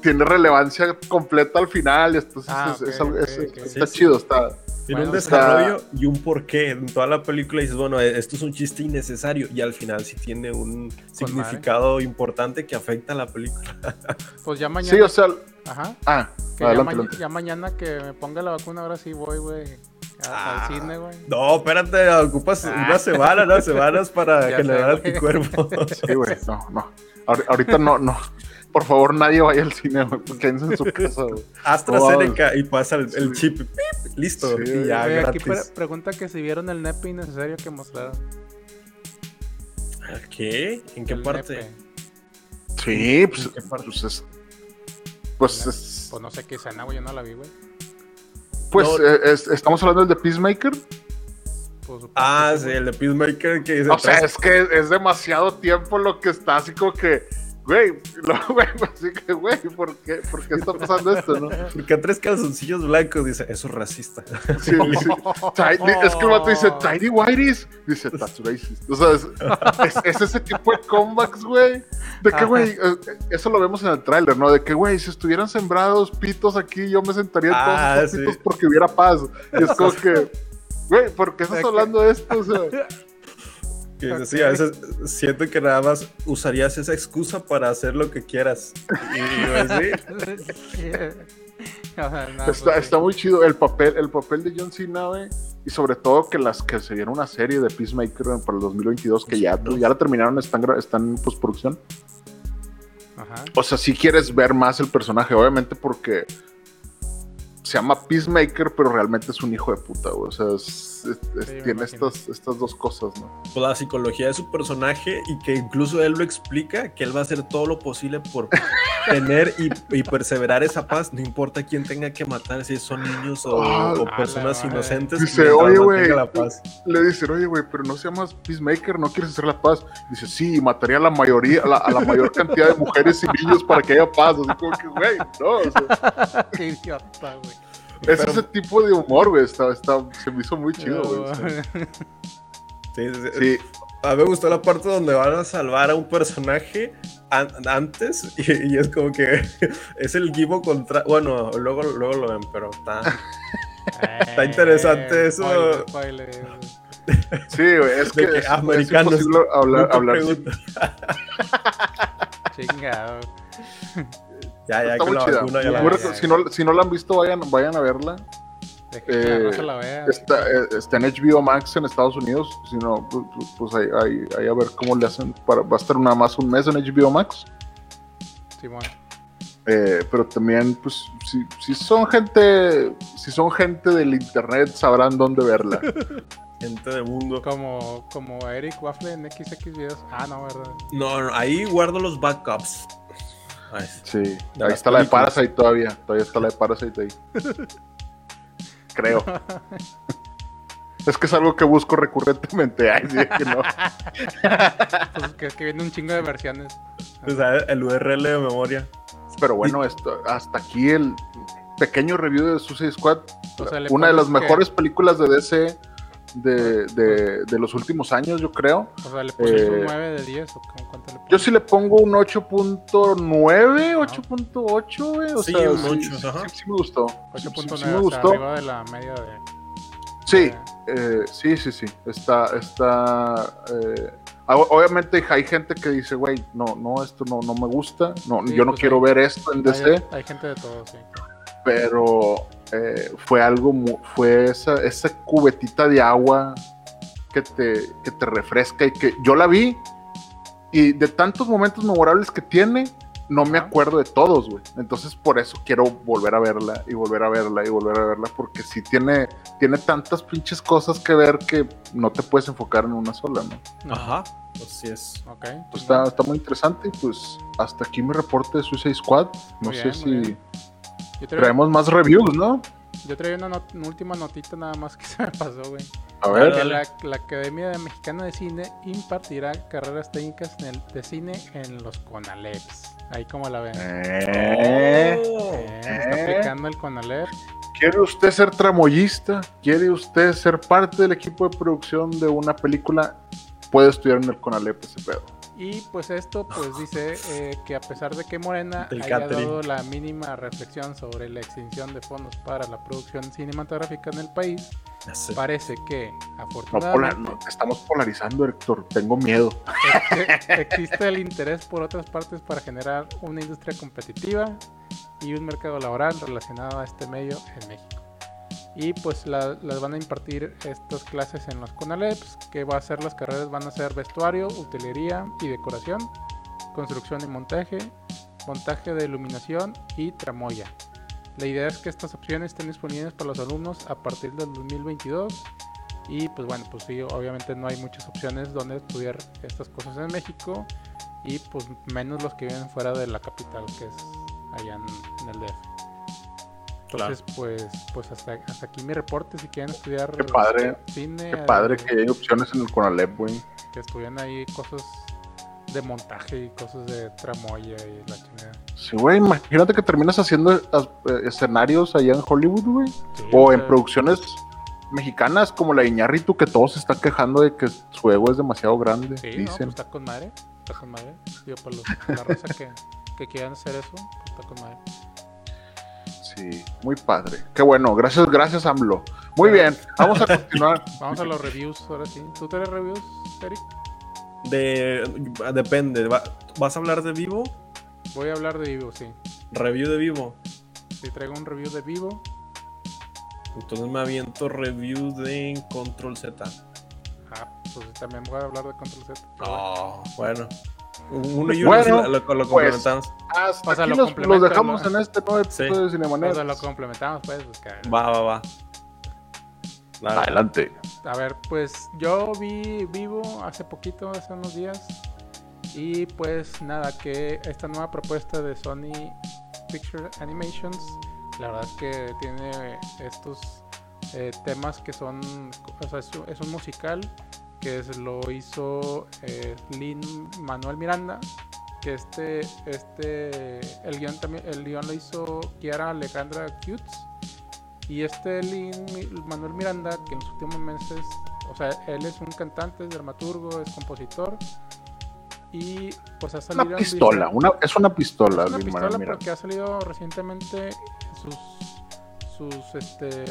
tiene relevancia completa al final, entonces Ah, es- es es- está Sí, sí. chido, está... Tiene un desarrollo y un porqué. En toda la película dices, bueno, eh, esto es un chiste innecesario. Y al final sí tiene un significado importante que afecta a la película. pues ya mañana. Sí, o sea, Ajá. ah, Que ya, adelante, ma- adelante. ya mañana que me ponga la vacuna, ahora sí voy, güey. Ah. Al cine, güey. No, espérate, ocupas Ah. una semana, unas semanas para generar güey. anticuerpos. Sí, güey, no, no. Ahor- Ahorita no, no. Por favor, nadie vaya al cine, güey, quédense en su casa, güey. AstraZeneca y pasa el, el Sí. chip. ¡pip! Listo. Sí, y ya, Oye, aquí gratis. pregunta que si vieron el nepe innecesario que mostraron. ¿Qué? ¿En qué El parte? nepe. Sí, pues, ¿En qué parte? pues es... Pues, es- Pues no sé qué escena, güey, yo no la vi, güey. pues No. eh, es- estamos hablando del de Peacemaker. Pues, Ah, que sí, el de Peacemaker que dice. O sea, es que es demasiado tiempo lo que está así como que, Güey, lo, güey, así que, güey, ¿por qué, ¿por qué está pasando esto, no? Porque a tres calzoncillos blancos dice, eso es racista. Sí, sí. Tiny- es que el vato dice, Tiny Whities. Dice, that's racist. O sea, es, es- es ese tipo de comebacks, güey. De que, güey, eh, eso lo vemos en el tráiler, ¿no? De que, güey, si estuvieran sembrados pitos aquí, yo me sentaría en todos Ah, estos sí. pitos porque hubiera paz. Y es como que, güey, ¿por qué estás hablando de esto? O sea, Que dice, sí, a veces siento que nada más usarías esa excusa para hacer lo que quieras. Y pues, sí. No, está, pues, sí. está muy chido el papel, el papel de John Cena, güey. Y sobre todo que las que se vieron una serie de Peacemaker para el 2022, que ya, ya la terminaron, están, están en postproducción. Ajá. O sea, si quieres ver más el personaje, obviamente porque se llama Peacemaker, pero realmente es un hijo de puta, güey. O sea, es- es- es- Sí, me tiene estas, estas dos cosas, ¿no? Pues la psicología de su personaje y que incluso él lo explica, que él va a hacer todo lo posible por tener y, y perseverar esa paz, no importa quién tenga que matar, si son niños o, Ah, o personas inocentes. Dice, "Oye, güey. Le dicen, oye, güey, pero no se llamas Peacemaker, no quieres hacer la paz. Dice, sí, mataría a la mayoría, a la, a la mayor cantidad de mujeres y niños para que haya paz. Así como que, güey, no, o sea, Qué idiota, güey. Es ese tipo de humor, güey. Está, está, se me hizo muy chido, güey. Sí, sí, sí. Sí, A mí me gustó la parte donde van a salvar a un personaje an- antes y, y es como que es el Givo contra... Bueno, luego, luego lo ven, pero está... Está interesante eso. Spoiler, spoiler. sí, güey, es que, que es, es americanos imposible hablar, hablar. Chingado. Ya, ya, Está muy chida. vacuna ya ya, ya. si, no, si no la han visto, vayan, vayan a verla. Que Eh, raza la vea. Está, eh, está en HBO Max en Estados Unidos. Si no, pues, pues ahí, ahí- ahí a ver cómo le hacen. Para, va a estar nada más un mes en HBO Max. Simón. Eh, pero también, pues, si, si son gente, si son gente del internet, sabrán dónde verla. gente de mundo. Como, como Eric Waffle en XX videos. Ah, no, ¿verdad? No, no, ahí guardo los backups. Sí, De ahí está la de. Parasite todavía. Todavía está la de Parasite ahí. Creo. Es que es algo que busco recurrentemente. Ay, sí, que no. Pues que es que viene un chingo de versiones. o sea, el URL de memoria. Pero bueno, esto, hasta aquí el pequeño review de Suicide Squad. O sea, le Una de las que- mejores películas de DC de, de- de los últimos años, yo creo. O sea, le pusiste Eh, un 9 de 10 o cuánto le pones? Yo sí le pongo un 8.9, 8.8, güey. O Sí, sea, un sí, 8, sí, ajá. sí me gustó. Sí, sí, 8.9, sí me o sea, gustó. arriba de la media de... Sí, eh, sí, sí, sí. Está, está. eh, obviamente hay gente que dice, güey, no, no, esto no, no me gusta. No, Sí, yo no pues quiero hay- ver esto en DC. Hay, hay gente de todo, sí. pero eh, fue algo, fue esa, esa cubetita de agua que te, que te refresca y que yo la vi y de tantos momentos memorables que tiene, no me acuerdo de todos, güey. Entonces por eso quiero volver a verla y volver a verla y volver a verla porque sí tiene, tiene tantas pinches cosas que ver que no te puedes enfocar en una sola, ¿no? Ajá, así es. Ok. Pues está, está muy interesante y pues hasta aquí mi reporte de Suicide Squad. No Muy sé bien, si bien. Traemos más reviews, ¿no? yo traía una, not- una última notita nada más que se me pasó, güey. A ver. Que la, la Academia Mexicana de Cine impartirá carreras técnicas en el- de cine en los CONALEPs. Ahí como la ven. Eh, Oh. Eh, está eh. aplicando el CONALEP. ¿Quiere usted ser tramoyista? ¿Quiere usted ser parte del equipo de producción de una película? Puede estudiar en el CONALEP ese pedo. Y pues esto pues dice eh, que a pesar de que Morena Del haya catering. dado la mínima reflexión sobre la extinción de fondos para la producción cinematográfica en el país, parece que No, pola- afortunadamente no, estamos polarizando, Héctor. Tengo miedo. ex- existe el interés por otras partes para generar una industria competitiva y un mercado laboral relacionado a este medio en México. Y pues la- las van a impartir estas clases en los CONALEPs, que va a ser las carreras van a ser vestuario, utilería y decoración, construcción y montaje, montaje de iluminación y tramoya. La idea es que estas opciones estén disponibles para los alumnos a partir del 2022 y pues bueno, pues sí, obviamente no hay muchas opciones donde estudiar estas cosas en México y pues menos los que viven fuera de la capital, que es allá en, en el DF. Entonces, pues, pues hasta, hasta aquí mi reporte. Si quieren estudiar Qué padre, cine, Qué padre eh, que hay opciones en el CONALEP, güey. que estudian ahí cosas de montaje y cosas de tramoya y la chingada. Sí, güey, imagínate que terminas haciendo eh, escenarios allá en Hollywood, güey. Sí, o o en producciones mexicanas como la de Iñárritu, que todos se están quejando de que su ego es demasiado grande, Sí, no, pues dicen. está con madre. Está con madre. Digo, para los, la raza que, que quieran hacer eso, pues está con madre. Sí, muy padre. Qué bueno, gracias, gracias, AMLO. Muy bien, vamos a continuar. Vamos a los reviews ahora sí. ¿Tú tienes reviews, Eric? De, depende. va- ¿Vas a hablar de vivo? Voy a hablar de Vivo, sí. Review de vivo. Si traigo un review de Vivo, Entonces me aviento review de Control Z. ah, pues también voy a hablar de Control Z. Oh, bueno. Uno y uno Bueno, lo, lo- lo pues, complementamos. O sea, lo los, los dejamos ¿no? en este nuevo Sí. episodio de O sea, lo complementamos, pues. pues, Va, va, va. Dale. Adelante. A ver, pues yo vi Vivo hace poquito, hace unos días. Y pues nada, que esta nueva propuesta de Sony Picture Animations, la verdad es que tiene estos eh, temas que son, o sea, es, un- es un musical que es- lo hizo eh, Lin Manuel Miranda, que este, este, el guion también, el guion lo hizo Kiara Alejandra Cutes. Y este Lin Manuel Miranda, que en los últimos meses, o sea, él es un cantante, es dramaturgo, es compositor. Y pues ha salido Una pistola, una, es una pistola, es una Lin pistola Manuel Miranda. porque ha salido recientemente sus sus este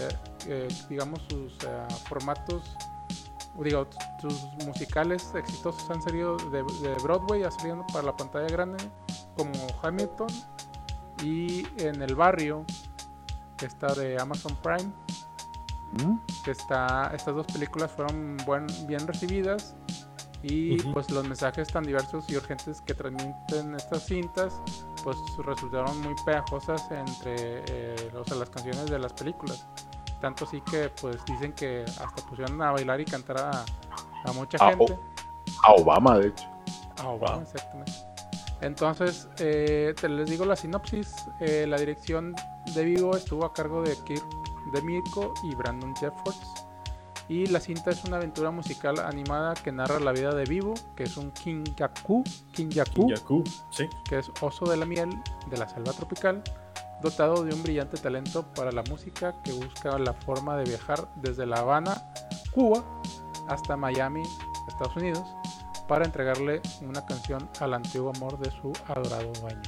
eh, digamos sus eh, formatos digo sus musicales exitosos han salido de, de Broadway ha salido para la pantalla grande como Hamilton y en el barrio que está de Amazon Prime ¿Mm? que está estas dos películas fueron buen, bien recibidas y pues los mensajes tan diversos y urgentes que transmiten estas cintas pues resultaron muy pegajosas entre eh, o sea, las canciones de las películas tanto así que pues dicen que hasta pusieron a bailar y cantar a, a mucha gente A Obama, de hecho. Ah, Obama, Wow. exactamente. Entonces, eh, te les digo la sinopsis. eh, la dirección de Vivo estuvo a cargo de Kirk de Mirko y Brandon Jeffords. Y la cinta es una aventura musical animada que narra la vida de Vivo, que es un Kinjaku, Kinjaku, Yaku, sí. que es oso de la miel de la selva tropical, dotado de un brillante talento para la música que busca la forma de viajar desde La Habana, Cuba, hasta Miami, Estados Unidos, para entregarle una canción al antiguo amor de su adorado dueño.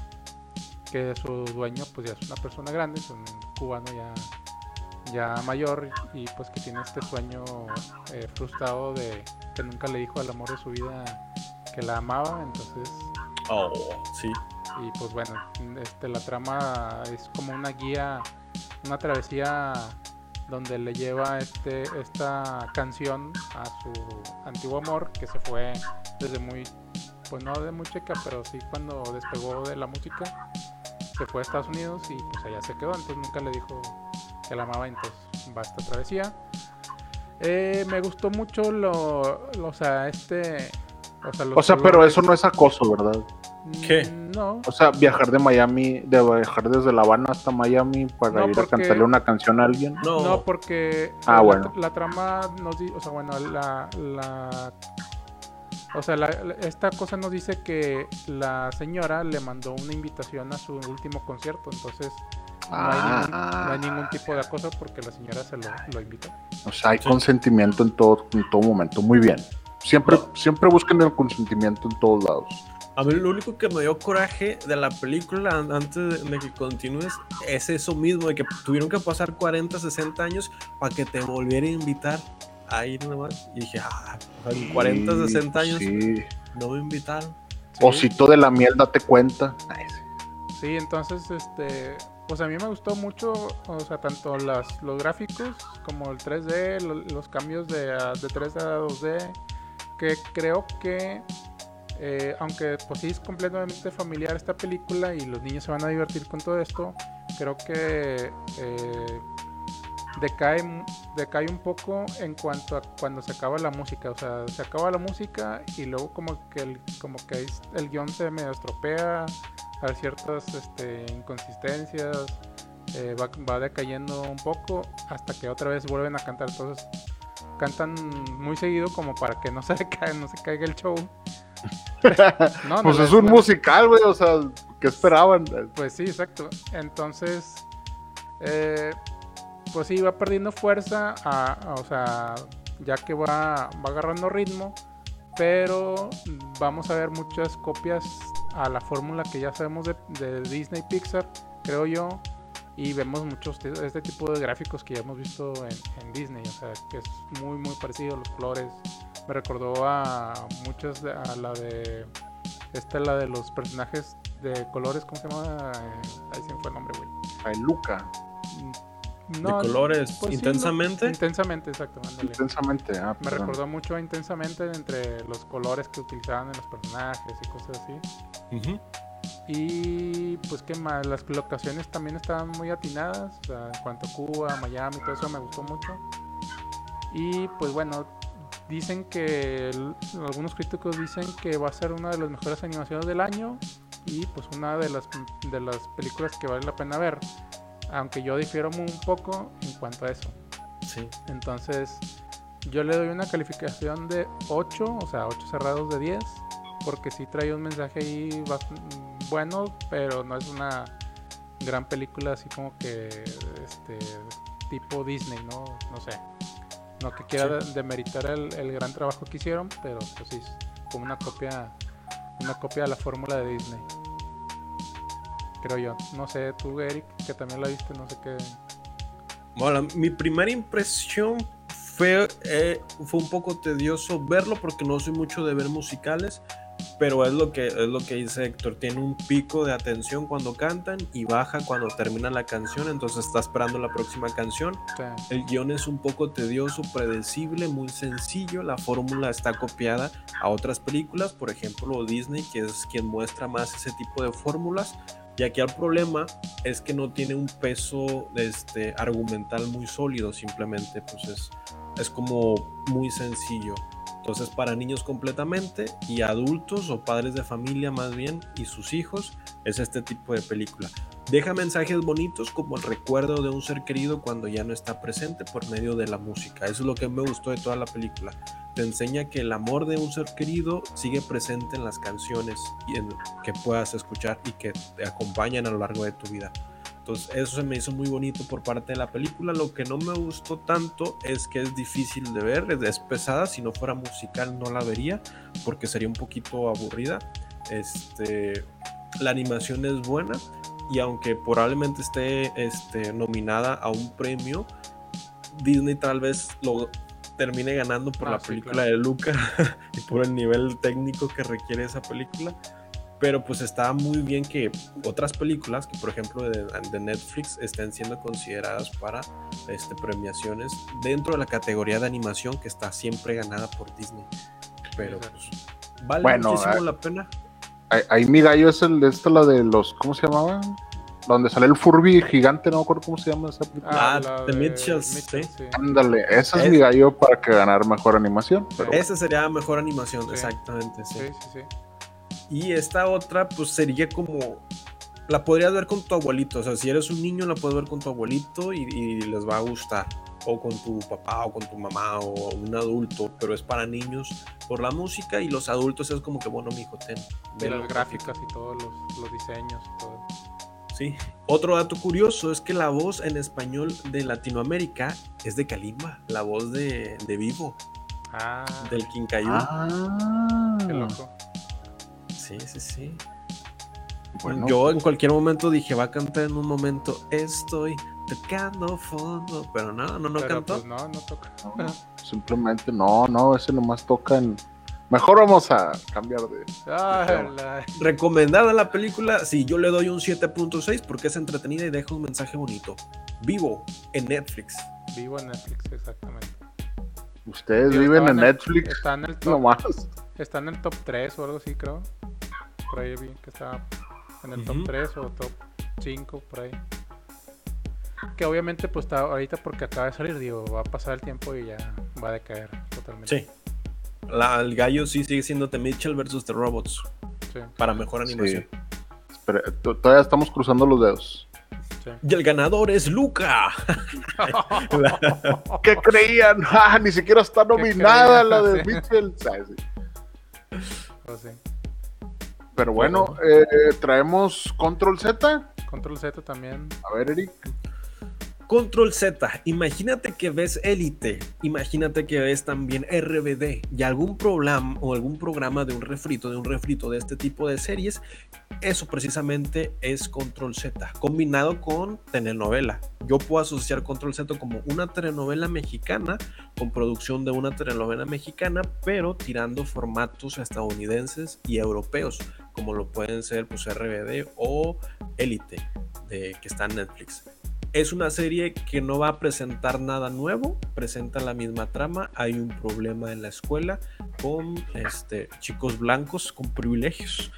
Que su dueño pues ya es una persona grande, es un cubano ya, ya mayor y pues que tiene este sueño eh, frustrado de que nunca le dijo al amor de su vida que la amaba, entonces Oh, sí. Y pues bueno, este, la trama es como una guía, una travesía donde le lleva este, esta canción a su antiguo amor que se fue desde muy, pues no de muy chica, pero sí cuando despegó de la música, se fue a Estados Unidos y pues allá se quedó, entonces nunca le dijo que la amaba, entonces va esta travesía. Eh, me gustó mucho lo, lo- o sea, este... O sea, los O sea, pero eso no es acoso, ¿verdad? ¿Qué? No, O sea, viajar de Miami, de viajar desde La Habana hasta Miami para No, ir porque- a cantarle una canción a alguien. No, No, porque Ah, la, bueno. la trama nos dice, o sea, bueno, la, la o sea, la- esta cosa nos dice que la señora le mandó una invitación a su último concierto, entonces no, hay ningún, Ah. no hay ningún tipo de acoso porque la señora se lo, lo invitó. O sea, hay Sí. consentimiento en todo, en todo momento. Muy bien. Siempre, siempre busquen el consentimiento en todos lados. A mí lo único que me dio coraje de la película an- antes de, de que continúes es eso mismo, de que tuvieron que pasar 40, 60 años para que te volviera a invitar a ir nomás. Y dije, ah, en 40, Sí, 60 años Sí. no me invitaron. Sí, Osito de la miel, date cuenta. Sí. entonces, este, pues a mí me gustó mucho, o sea, tanto las, los gráficos como el 3D, lo- los cambios de, a- de 3D a 2D, que creo que, eh, aunque pues es completamente familiar esta película y los niños se van a divertir con todo esto, creo que eh, decae, un poco en cuanto a cuando se acaba la música, o sea, se acaba la música y luego como que el, como que el guion se medio estropea, hay ciertas este, inconsistencias, eh, va, decayendo un poco hasta que otra vez vuelven a cantar. Entonces cantan muy seguido como para que no se, ca- no se caiga el show. No, pues es un musical, güey, o sea, ¿qué esperaban? Pues sí, exacto. Entonces, eh, pues sí, va perdiendo fuerza, a- a- o sea, ya que va, va agarrando ritmo, pero vamos a ver muchas copias a la fórmula que ya sabemos de, de Disney Pixar, creo yo, y vemos muchos este tipo de gráficos que ya hemos visto en, en Disney, o sea, que es muy, muy parecido, los colores. Me recordó a muchas, de- a la de, esta la de los personajes de colores, ¿cómo se llama? Eh, ahí se me fue el nombre, güey. Ay, Luca, de colores pues sí, intensamente. no, intensamente, exacto, ándale. intensamente. Ah, Me perdón. recordó mucho a intensamente entre los colores que utilizaban en los personajes y cosas así. Y pues qué más, las locaciones también estaban muy atinadas, o sea, en cuanto a Cuba, Miami, todo eso me gustó mucho. Y pues bueno, dicen que el- algunos críticos dicen que va a ser una de las mejores animaciones del año y pues una de las de las películas que vale la pena ver. Aunque yo difiero muy un poco en cuanto a eso. Sí. Entonces, yo le doy una calificación de 8, o sea, 8 cerrados de 10, porque sí trae un mensaje ahí bueno, pero no es una gran película así como que este tipo Disney, ¿no? No sé. No que quiera Sí. de- demeritar el, el gran trabajo que hicieron, pero pues sí, como una copia una copia de la fórmula de Disney. Creo yo. No sé, tú Eric, que también la viste, no sé qué. Bueno, mi primera impresión fue, eh, fue un poco tedioso verlo porque no soy mucho de ver musicales, pero es lo que es lo que dice Héctor, tiene un pico de atención cuando cantan y baja cuando termina la canción, entonces está esperando la próxima canción. El guion es un poco tedioso, predecible, muy sencillo. La fórmula está copiada a otras películas, por ejemplo Disney, que es quien muestra más ese tipo de fórmulas. Y aquí el problema es que no tiene un peso este, argumental muy sólido, simplemente pues es, es como muy sencillo. Entonces para niños completamente y adultos o padres de familia más bien y sus hijos es este tipo de película. Deja mensajes bonitos como el recuerdo de un ser querido cuando ya no está presente por medio de la música. Eso es lo que me gustó de toda la película. Te enseña que el amor de un ser querido sigue presente en las canciones y en- que puedas escuchar y que te acompañan a lo largo de tu vida. Entonces eso se me hizo muy bonito por parte de la película. Lo que no me gustó tanto es que es difícil de ver, es- es pesada. Si no fuera musical no la vería porque sería un poquito aburrida. Este, la animación es buena y aunque probablemente esté este, nominada a un premio, Disney tal vez lo termine ganando por Ah, la sí, película claro. de Luca y por el nivel técnico que requiere esa película. Pero pues está muy bien que otras películas, que por ejemplo de, de Netflix, estén siendo consideradas para este, premiaciones dentro de la categoría de animación que está siempre ganada por Disney. Pero pues vale Bueno, muchísimo ah, la pena. Ahí, ahí mi gallo es el de esta, la de los, ¿cómo se llamaba? Donde sale el Furby gigante, no me acuerdo cómo se llama esa película. Ah, la The de Mitchells, sí. Ándale, ese es, Es- mi gallo para que ganar mejor animación. Pero Esa sería mejor animación, Sí. exactamente, sí. Sí, sí, sí. Y esta otra, pues sería como. La podrías ver con tu abuelito. O sea, si eres un niño, la puedes ver con tu abuelito y, y les va a gustar. O con tu papá, o con tu mamá, o un adulto. Pero es para niños por la música. Y los adultos es como que, bueno, mi hijo, ten. Y las gráficas y todos los, los diseños y todo. Sí. Otro dato curioso es que la voz en español de Latinoamérica es de Kalimba, la voz de, de Vivo, Ah, del Quincayú. Ah, qué loco. Sí, sí, sí. bueno, Yo en cualquier momento dije, va a cantar en un momento, estoy tocando fondo, pero no, no, no Pero, cantó. pues, no, no toca. no, simplemente no, no, ese nomás toca en. Mejor vamos a cambiar de. Ah, la- Recomendada la película, sí, yo le doy un 7.6 porque es entretenida y deja un mensaje bonito. Vivo en Netflix. Vivo en Netflix, exactamente. Ustedes Digo, viven en el- Netflix Está en el top, nomás. está en el top 3 o algo así, creo. Por ahí vi que estaba en el top 3 o top 5, por ahí. Que obviamente, pues está ahorita porque acaba de salir, digo, va a pasar el tiempo y ya va a decaer totalmente. Sí. La- el gallo sí sigue siendo The Mitchell versus The Robots Sí, para mejor animación. Espera, to- todavía estamos cruzando los dedos. sí. Y el ganador es Luca. ¿Qué creían? Ah, ni siquiera está nominada creían? la de Sí. Mitchell. Pues sí. Pero bueno, eh, traemos Control Z. Control Z también. A ver, Eric. Control Z, imagínate que ves Elite, imagínate que ves también RBD y algún programa o algún programa de un refrito, de un refrito de este tipo de series, eso precisamente es Control Z, combinado con telenovela. Yo puedo asociar Control Z como una telenovela mexicana con producción de una telenovela mexicana, pero tirando formatos estadounidenses y europeos, como lo pueden ser pues RBD o Elite, de, que está en Netflix. Es una serie que no va a presentar nada nuevo, presenta la misma trama. Hay un problema en la escuela con este, chicos blancos con privilegios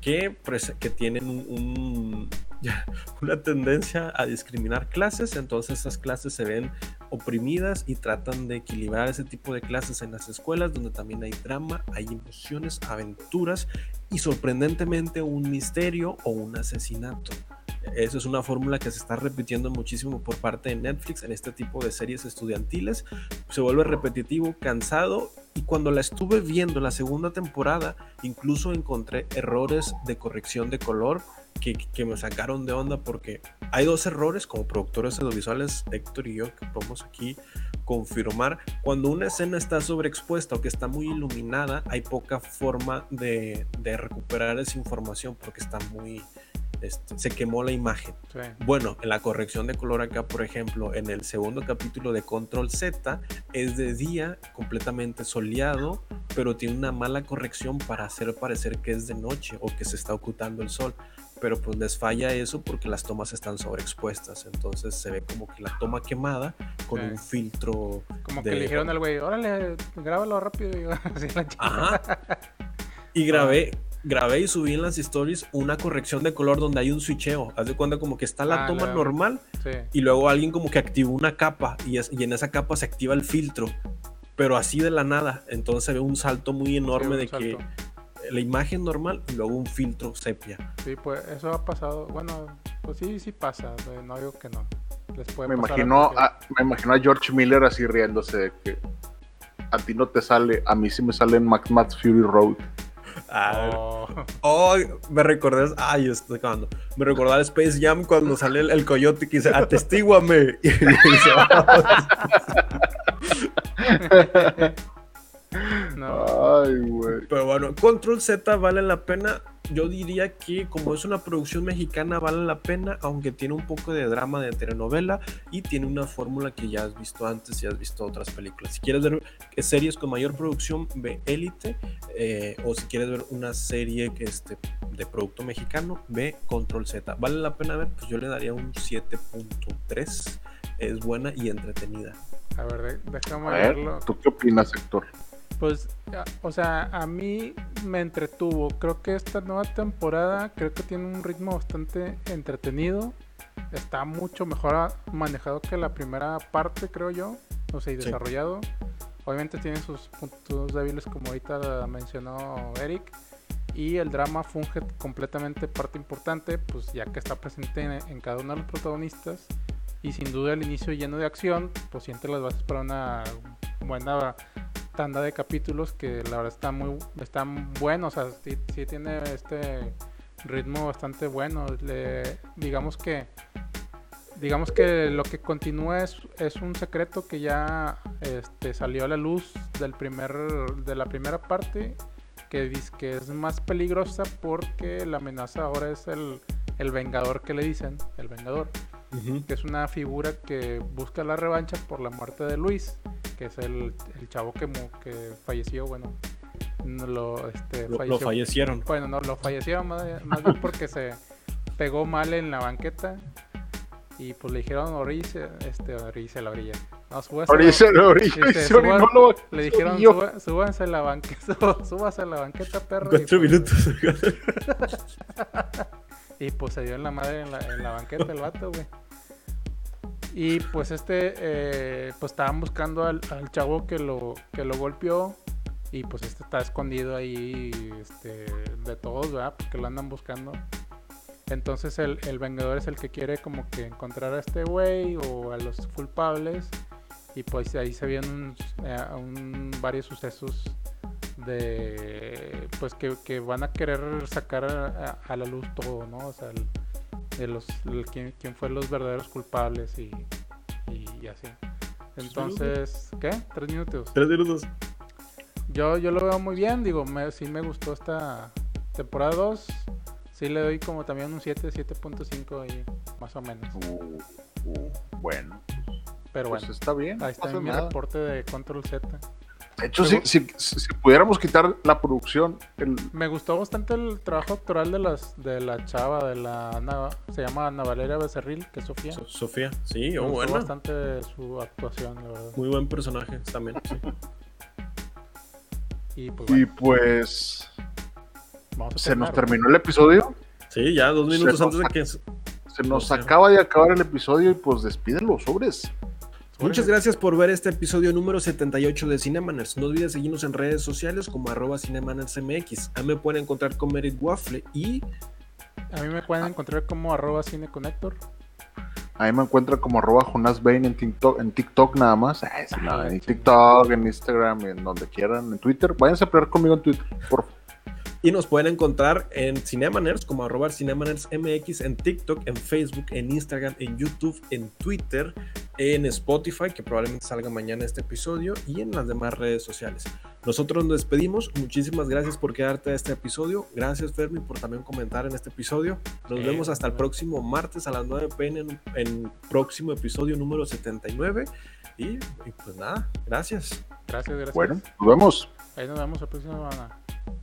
que, que tienen un, una tendencia a discriminar clases, entonces esas clases se ven oprimidas y tratan de equilibrar ese tipo de clases en las escuelas donde también hay drama, hay emociones, aventuras y sorprendentemente un misterio o un asesinato. Esa es una fórmula que se está repitiendo muchísimo por parte de Netflix en este tipo de series estudiantiles. Se vuelve repetitivo, cansado y cuando la estuve viendo la segunda temporada, incluso encontré errores de corrección de color que, que, me sacaron de onda porque hay dos errores como productores audiovisuales, Héctor y yo, que podemos aquí confirmar. Cuando una escena está sobreexpuesta o que está muy iluminada, hay poca forma de, de recuperar esa información porque está muy se quemó la imagen. Bueno, en la corrección de color acá, por ejemplo, en el segundo capítulo de Control Z, es de día, completamente soleado, pero tiene una mala corrección para hacer parecer que es de noche o que se está ocultando el sol. Pero pues les falla eso porque las tomas están sobreexpuestas. Entonces se ve como que la toma quemada con un filtro. Como que le dijeron al güey, órale, grábalo rápido. Y, Ajá. y grabé, grabé y subí en las stories una corrección de color donde hay un switcheo. Haz de cuenta como que está la ah, toma normal y luego alguien como que activó una capa y, y, en esa capa se activa el filtro, pero así de la nada. Entonces se ve un salto muy enorme de que la imagen normal y luego un filtro sepia. Sí, pues eso ha pasado. Bueno, pues sí, sí pasa. No digo que no. me, imagino a, me imagino a George Miller así riéndose de que a ti no te sale, a mí sí me sale en Max Max Fury Road. Ah, oh. me recordé. Ay, estoy acabando. Me recordé al Space Jam cuando sale el, coyote que dice: Atestíguame. Y, Ay, güey. Pero bueno, Control Z vale la pena yo diría que como es una producción mexicana vale la pena, aunque tiene un poco de drama de telenovela y tiene una fórmula que ya has visto antes y has visto otras películas. Si quieres ver series con mayor producción, ve Élite, eh, o si quieres ver una serie que este, de producto mexicano, ve Control Z. ¿Vale la pena ver? Pues yo le daría un 7.3. Es buena y entretenida. A ver, déjame verlo. ¿Tú qué opinas, Héctor? Pues, o sea, a mí me entretuvo. Creo que esta nueva temporada, creo que tiene un ritmo bastante entretenido. Está mucho mejor manejado que la primera parte, creo yo. O sea, y desarrollado. Obviamente tiene sus puntos débiles, como ahorita mencionó Eric. Y el drama funge completamente parte importante, pues ya que está presente en, en cada uno de los protagonistas. Y sin duda el inicio lleno de acción, pues siente las bases para una buena tanda de capítulos que la verdad están muy están buenos, o sea, sí, tiene este ritmo bastante bueno. digamos que digamos que lo que continúa es, es un secreto que ya este, salió a la luz del primer de la primera parte que dice que es más peligrosa porque la amenaza ahora es el, el vengador que le dicen, el vengador, que es una figura que busca la revancha por la muerte de Luis que es el, el chavo que, que falleció, bueno, lo, este, lo, fallecieron. Bueno, no, lo fallecieron más, bien porque se pegó mal en la banqueta y pues le dijeron oríce, este, oríce la orilla. No, súbase la orilla. le dijeron súbanse a la banqueta, súbase a la banqueta, perro. Cuatro pues, minutos. y pues se dio en la madre en la, en la banqueta el vato, güey. Y pues este, eh, pues estaban buscando al, chavo que lo, que lo golpeó. Y pues este está escondido ahí este, de todos, ¿verdad? Porque lo andan buscando. Entonces el, el vengador es el que quiere como que encontrar a este güey o a los culpables. Y pues ahí se vienen eh, varios sucesos de pues que, que van a querer sacar a, a la luz todo, ¿no? O sea, el- de los quién, quién fue los verdaderos culpables y, y así. Entonces, ¿qué? Tres minutos. Tres minutos. Yo, yo lo veo muy bien, digo, me, sí me gustó esta temporada 2. Sí le doy como también un 7, 7.5 ahí, más o menos. Uh, uh, bueno, Pero pues bueno, está bien. ahí está mi nada. reporte de Control Z. De hecho, si, si, si- si pudiéramos quitar la producción, el, Me gustó bastante el trabajo actoral de las de la chava, de la Ana- se llama Ana Valeria Becerril, que es Sofía. So- Sofía, sí, Me oh, gustó bueno. bastante su actuación, la verdad. Muy buen personaje también. sí. Y pues y bueno, pues vamos a se nos terminó el episodio. Sí, ya dos minutos Se antes de que. Se nos acaba de acabar el episodio y pues despídelo, sobres. Muchas gracias por ver este episodio número 78 de Cinemaners. No olvides seguirnos en redes sociales como arroba CinemanersMX. A mí me pueden encontrar con Merit Waffle y A mí me pueden encontrar como arroba cineconector. Ahí me encuentran como arroba Jonas Bain en TikTok, en TikTok nada más. Ay, no, en. TikTok, en Instagram, en donde quieran, en Twitter. Váyanse a pelear conmigo en Twitter, por favor. Y nos pueden encontrar en Cinemaners como arroba CinemanersMX en TikTok, en Facebook, en Instagram, en YouTube, en Twitter, en Spotify, que probablemente salga mañana este episodio, y en las demás redes sociales. Nosotros nos despedimos. Muchísimas gracias por quedarte a este episodio. Gracias, Fermi, por también comentar en este episodio. Nos Sí, vemos hasta el próximo martes a las 9 pm en, en próximo episodio número 79. Y, y pues nada, gracias. Gracias, gracias. Bueno, nos vemos. Ahí nos vemos la próxima semana.